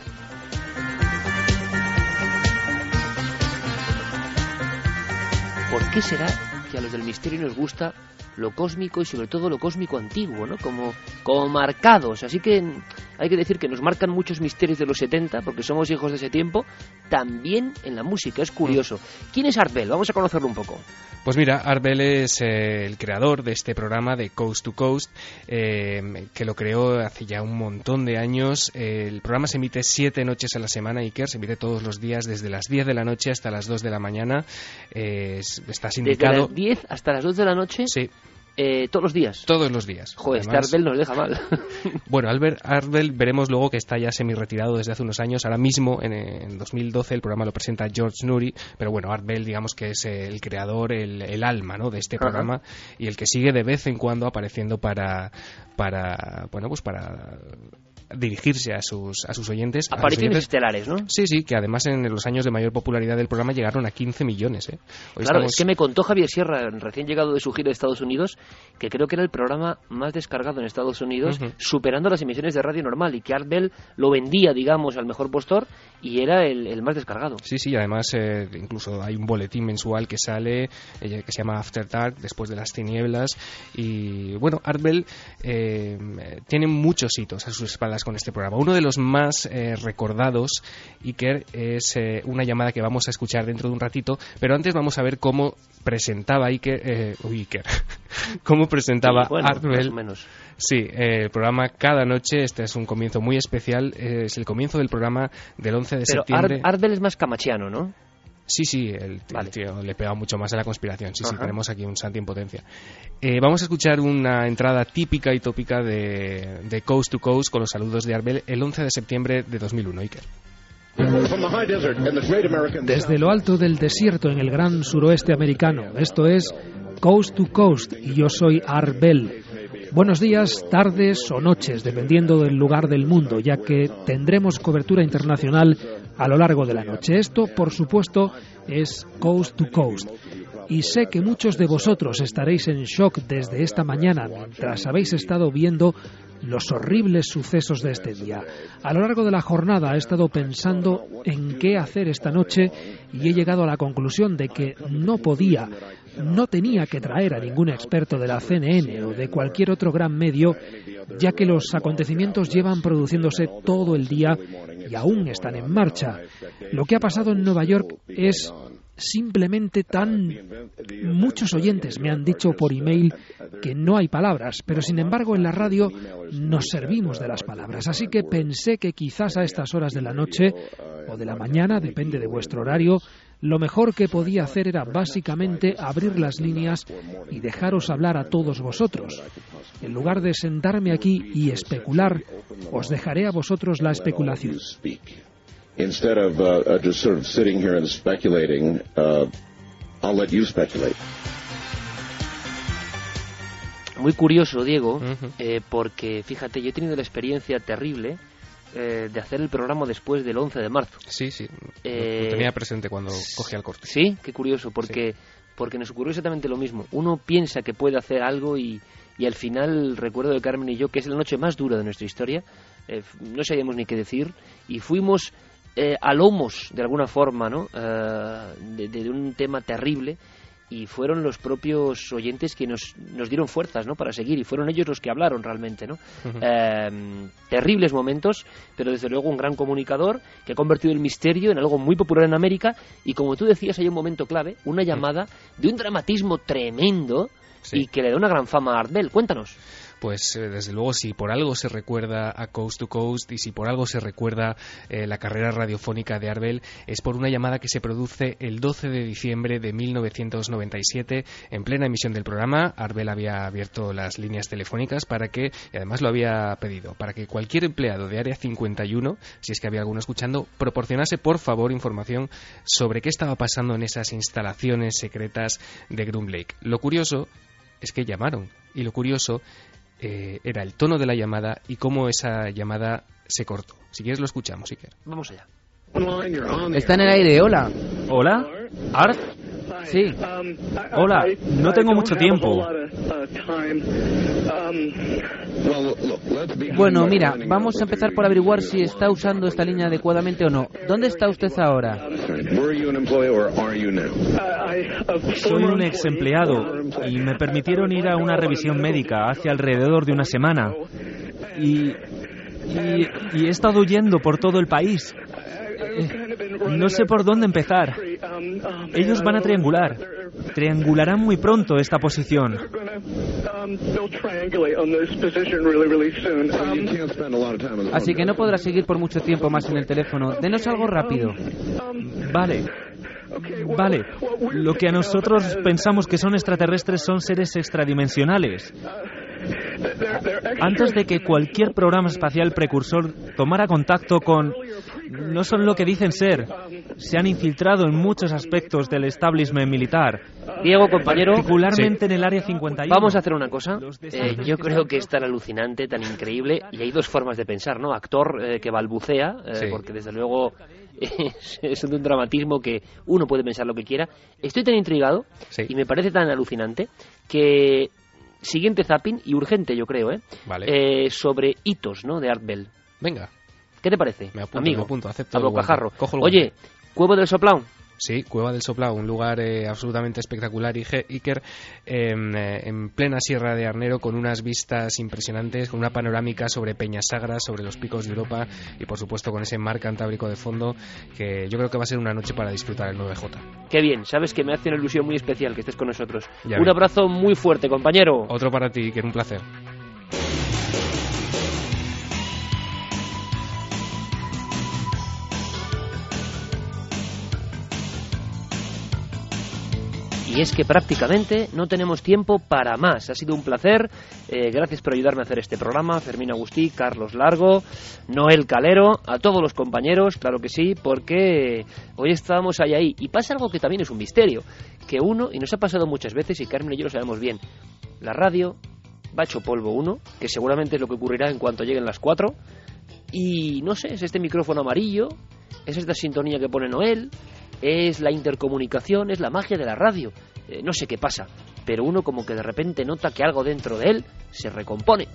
¿Por qué será que a los del misterio nos gusta lo cósmico y sobre todo lo cósmico antiguo, ¿no? Como, como marcados. Así que mm, hay que decir que nos marcan muchos misterios de los 70, porque somos hijos de ese tiempo, también en la música. Es curioso. ¿Quién es Art Bell? Vamos a conocerlo un poco. Pues mira, Art Bell es eh, el creador de este programa de Coast to Coast, eh, que lo creó hace ya un montón de años. Eh, el programa se emite siete noches a la semana, Iker, se emite todos los días desde las 10 de la noche hasta las 2 de la mañana. Eh, es- está Desde sindicado. las 10 hasta las 2 de la noche, Sí, eh, todos los días. todos los días. Joder, este Además- Bell nos deja mal. Bueno, Albert Arbel veremos luego que está ya semi-retirado desde hace unos años. Ahora mismo, en, en 2012, el programa lo presenta George Nuri, pero bueno, Art Bell, digamos que es el creador, el, el alma ¿no? de este Ajá. programa y el que sigue de vez en cuando apareciendo para, para bueno, pues para dirigirse a sus, a sus oyentes. Apariciones estelares, ¿no? Sí, sí, que además en los años de mayor popularidad del programa llegaron a 15 millones. ¿eh? Hoy Claro, estamos- es que me contó Javier Sierra, recién llegado de su gira de Estados Unidos, que creo que era el programa más descargado en Estados Unidos, superando las emisiones de radio normal, y que Art Bell lo vendía, digamos, al mejor postor, y era el, el más descargado. Sí, sí, además eh, incluso hay un boletín mensual que sale eh, que se llama After Dark, después de las tinieblas. Y bueno, Art Bell eh, tiene muchos hitos a sus espaldas con este programa. Uno de los más eh, recordados, Iker, es eh, una llamada que vamos a escuchar dentro de un ratito, pero antes vamos a ver cómo presentaba Iker, eh, uy, Iker, cómo presentaba Sí, bueno, menos. Sí, eh, el programa cada noche, este es un comienzo muy especial, eh, es el comienzo del programa del 11 de Pero septiembre. Art Bell es más camachiano, ¿no? Sí, sí, el, el Vale. tío le pega mucho más a la conspiración. Sí, sí, tenemos aquí un Santi en potencia. Eh, vamos a escuchar una entrada típica y tópica de, de Coast to Coast con los saludos de Arbel el 11 de septiembre de 2001, Iker. Desde lo alto del desierto en el gran suroeste americano, esto es Coast to Coast y yo soy Art Bell. Buenos días, tardes o noches, dependiendo del lugar del mundo, ya que tendremos cobertura internacional a lo largo de la noche. Esto, por supuesto, es Coast to Coast. Y sé que muchos de vosotros estaréis en shock desde esta mañana mientras habéis estado viendo los horribles sucesos de este día. A lo largo de la jornada he estado pensando en qué hacer esta noche y he llegado a la conclusión de que no podía, no tenía que traer a ningún experto de la CNN o de cualquier otro gran medio, ya que los acontecimientos llevan produciéndose todo el día y aún están en marcha. Lo que ha pasado en Nueva York es simplemente tan... Muchos oyentes me han dicho por email que no hay palabras, pero sin embargo en la radio nos servimos de las palabras. Así que pensé que quizás a estas horas de la noche o de la mañana, depende de vuestro horario, lo mejor que podía hacer era básicamente abrir las líneas y dejaros hablar a todos vosotros. En lugar de sentarme aquí y especular, os dejaré a vosotros la especulación. Instead of uh, uh, just sort of sitting here and speculating, uh, I'll let you speculate. Muy curioso, Diego, Ujú. eh, porque fíjate, yo he tenido la experiencia terrible eh, de hacer el programa después del 11 de marzo. Sí, sí, Eh, lo tenía presente cuando cogía el corte. Sí, qué curioso, porque, porque nos ocurrió exactamente lo mismo. Uno piensa que puede hacer algo y, y al final recuerdo de Carmen y yo que es la noche más dura de nuestra historia. eh, no sabíamos ni qué decir y fuimos eh, a lomos, de alguna forma, ¿no? Eh, de, de un tema terrible. y fueron los propios oyentes que nos, nos dieron fuerzas ¿no? para seguir y fueron ellos los que hablaron realmente. ¿no? Eh, terribles momentos, pero desde luego un gran comunicador que ha convertido el misterio en algo muy popular en América y como tú decías hay un momento clave, una llamada de un dramatismo tremendo y que le da una gran fama a Art Bell. Cuéntanos pues eh, desde luego si por algo se recuerda a Coast to Coast y si por algo se recuerda eh, la carrera radiofónica de Arbel es por una llamada que se produce el 12 de diciembre de 1997 en plena emisión del programa. Arbel había abierto las líneas telefónicas para que, y además lo había pedido, para que cualquier empleado de Área 51, si es que había alguno escuchando, proporcionase por favor información sobre qué estaba pasando en esas instalaciones secretas de Groom Lake. Lo curioso es que llamaron y lo curioso eh, era el tono de la llamada y cómo esa llamada se cortó. Si quieres lo escuchamos, Iker. Vamos allá. Está en el aire, hola. ¿Hola? ¿Art? Sí. Hola, no tengo mucho tiempo. Bueno, mira, vamos a empezar por averiguar si está usando esta línea adecuadamente o no. ¿Dónde está usted ahora? Soy un ex empleado y me permitieron ir a una revisión médica hace alrededor de una semana. Y, y, y he estado huyendo por todo el país. No sé por dónde empezar. Ellos van a triangular. Triangularán muy pronto esta posición. Así que no podrá seguir por mucho tiempo más en el teléfono. Denos algo rápido. Vale. Vale, lo que a nosotros pensamos que son extraterrestres son seres extradimensionales. Antes de que cualquier programa espacial precursor tomara contacto con... No son lo que dicen ser. Se han infiltrado en muchos aspectos del establishment militar. Diego, compañero. Particularmente en el área 51. Vamos a hacer una cosa. Eh, yo creo que es tan alucinante, tan increíble, y hay dos formas de pensar, ¿no? Actor eh, que balbucea, eh, Sí. porque desde luego es, un dramatismo que uno puede pensar lo que quiera. Estoy tan intrigado Sí. y me parece tan alucinante que siguiente zapping y urgente, yo creo, ¿eh? Vale. Eh, sobre hitos, ¿no? De Art Bell. Venga. ¿Qué te parece, Me apunto, amigo? me apunto, acepto A bocajarro. Cojo el Oye, Cuevo del Soplao. Sí, Cueva del Soplao, un lugar eh, absolutamente espectacular, Iker, em, eh, en plena Sierra de Arnero, con unas vistas impresionantes, con una panorámica sobre Peñas Sagras, sobre los picos de Europa y, por supuesto, con ese mar cantábrico de fondo, que yo creo que va a ser una noche para disfrutar el 9J. Qué bien, sabes que me hace una ilusión muy especial que estés con nosotros. Ya un abrazo muy fuerte, compañero. Otro para ti, Iker, un placer. Y es que prácticamente no tenemos tiempo para más. Ha sido un placer. Eh, gracias por ayudarme a hacer este programa. Fermín Agustí, Carlos Largo, Noel Calero, a todos los compañeros, claro que sí, porque hoy estábamos ahí ahí. Y pasa algo que también es un misterio. Que uno, y nos ha pasado muchas veces, y Carmen y yo lo sabemos bien, la radio va hecho polvo uno, que seguramente es lo que ocurrirá en cuanto lleguen las cuatro. Y no sé, es este micrófono amarillo, es esta sintonía que pone Noel, es la intercomunicación, es la magia de la radio. Eh, no sé qué pasa, pero uno como que de repente nota que algo dentro de él se recompone.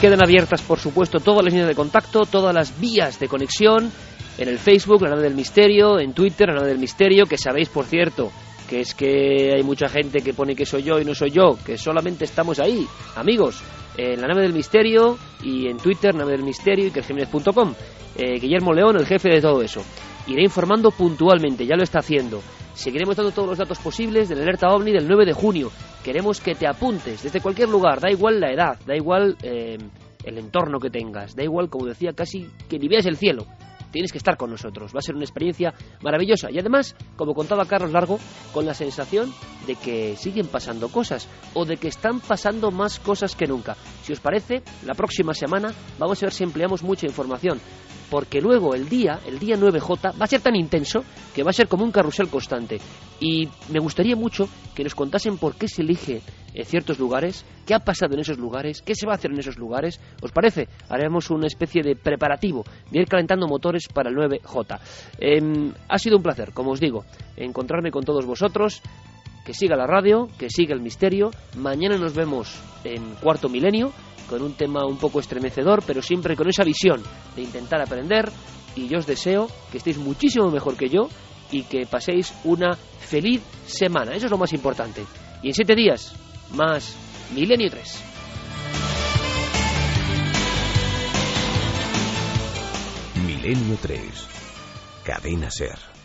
Quedan abiertas, por supuesto, todas las líneas de contacto, todas las vías de conexión, en el Facebook, la nave del misterio, en Twitter, la nave del misterio, que sabéis, por cierto, que es que hay mucha gente que pone que soy yo y no soy yo, que solamente estamos ahí, amigos, en la nave del misterio y en Twitter, nave del misterio y que Eh, Guillermo León, el jefe de todo eso. Iré informando puntualmente, ya lo está haciendo. Seguiremos dando todos los datos posibles del alerta OVNI del 9 de junio. Queremos que te apuntes desde cualquier lugar, da igual la edad, da igual eh, el entorno que tengas, da igual, como decía, casi que ni veas el cielo. Tienes que estar con nosotros, va a ser una experiencia maravillosa. Y además, como contaba Carlos Largo, con la sensación de que siguen pasando cosas o de que están pasando más cosas que nunca. Si os parece, la próxima semana vamos a ver si empleamos mucha información, porque luego el día, el día 9J, va a ser tan intenso que va a ser como un carrusel constante. Y me gustaría mucho que nos contasen por qué se elige eh, ciertos lugares, qué ha pasado en esos lugares, qué se va a hacer en esos lugares. ¿Os parece? Haremos una especie de preparativo, de ir calentando motores para el 9J. Em, ha sido un placer, como os digo, encontrarme con todos vosotros. Que siga la radio, que siga el misterio. Mañana nos vemos en Cuarto Milenio con un tema un poco estremecedor, pero siempre con esa visión de intentar aprender. Y yo os deseo que estéis muchísimo mejor que yo y que paséis una feliz semana. Eso es lo más importante. Y en siete días, más Milenio 3. Milenio 3. Cadena Ser.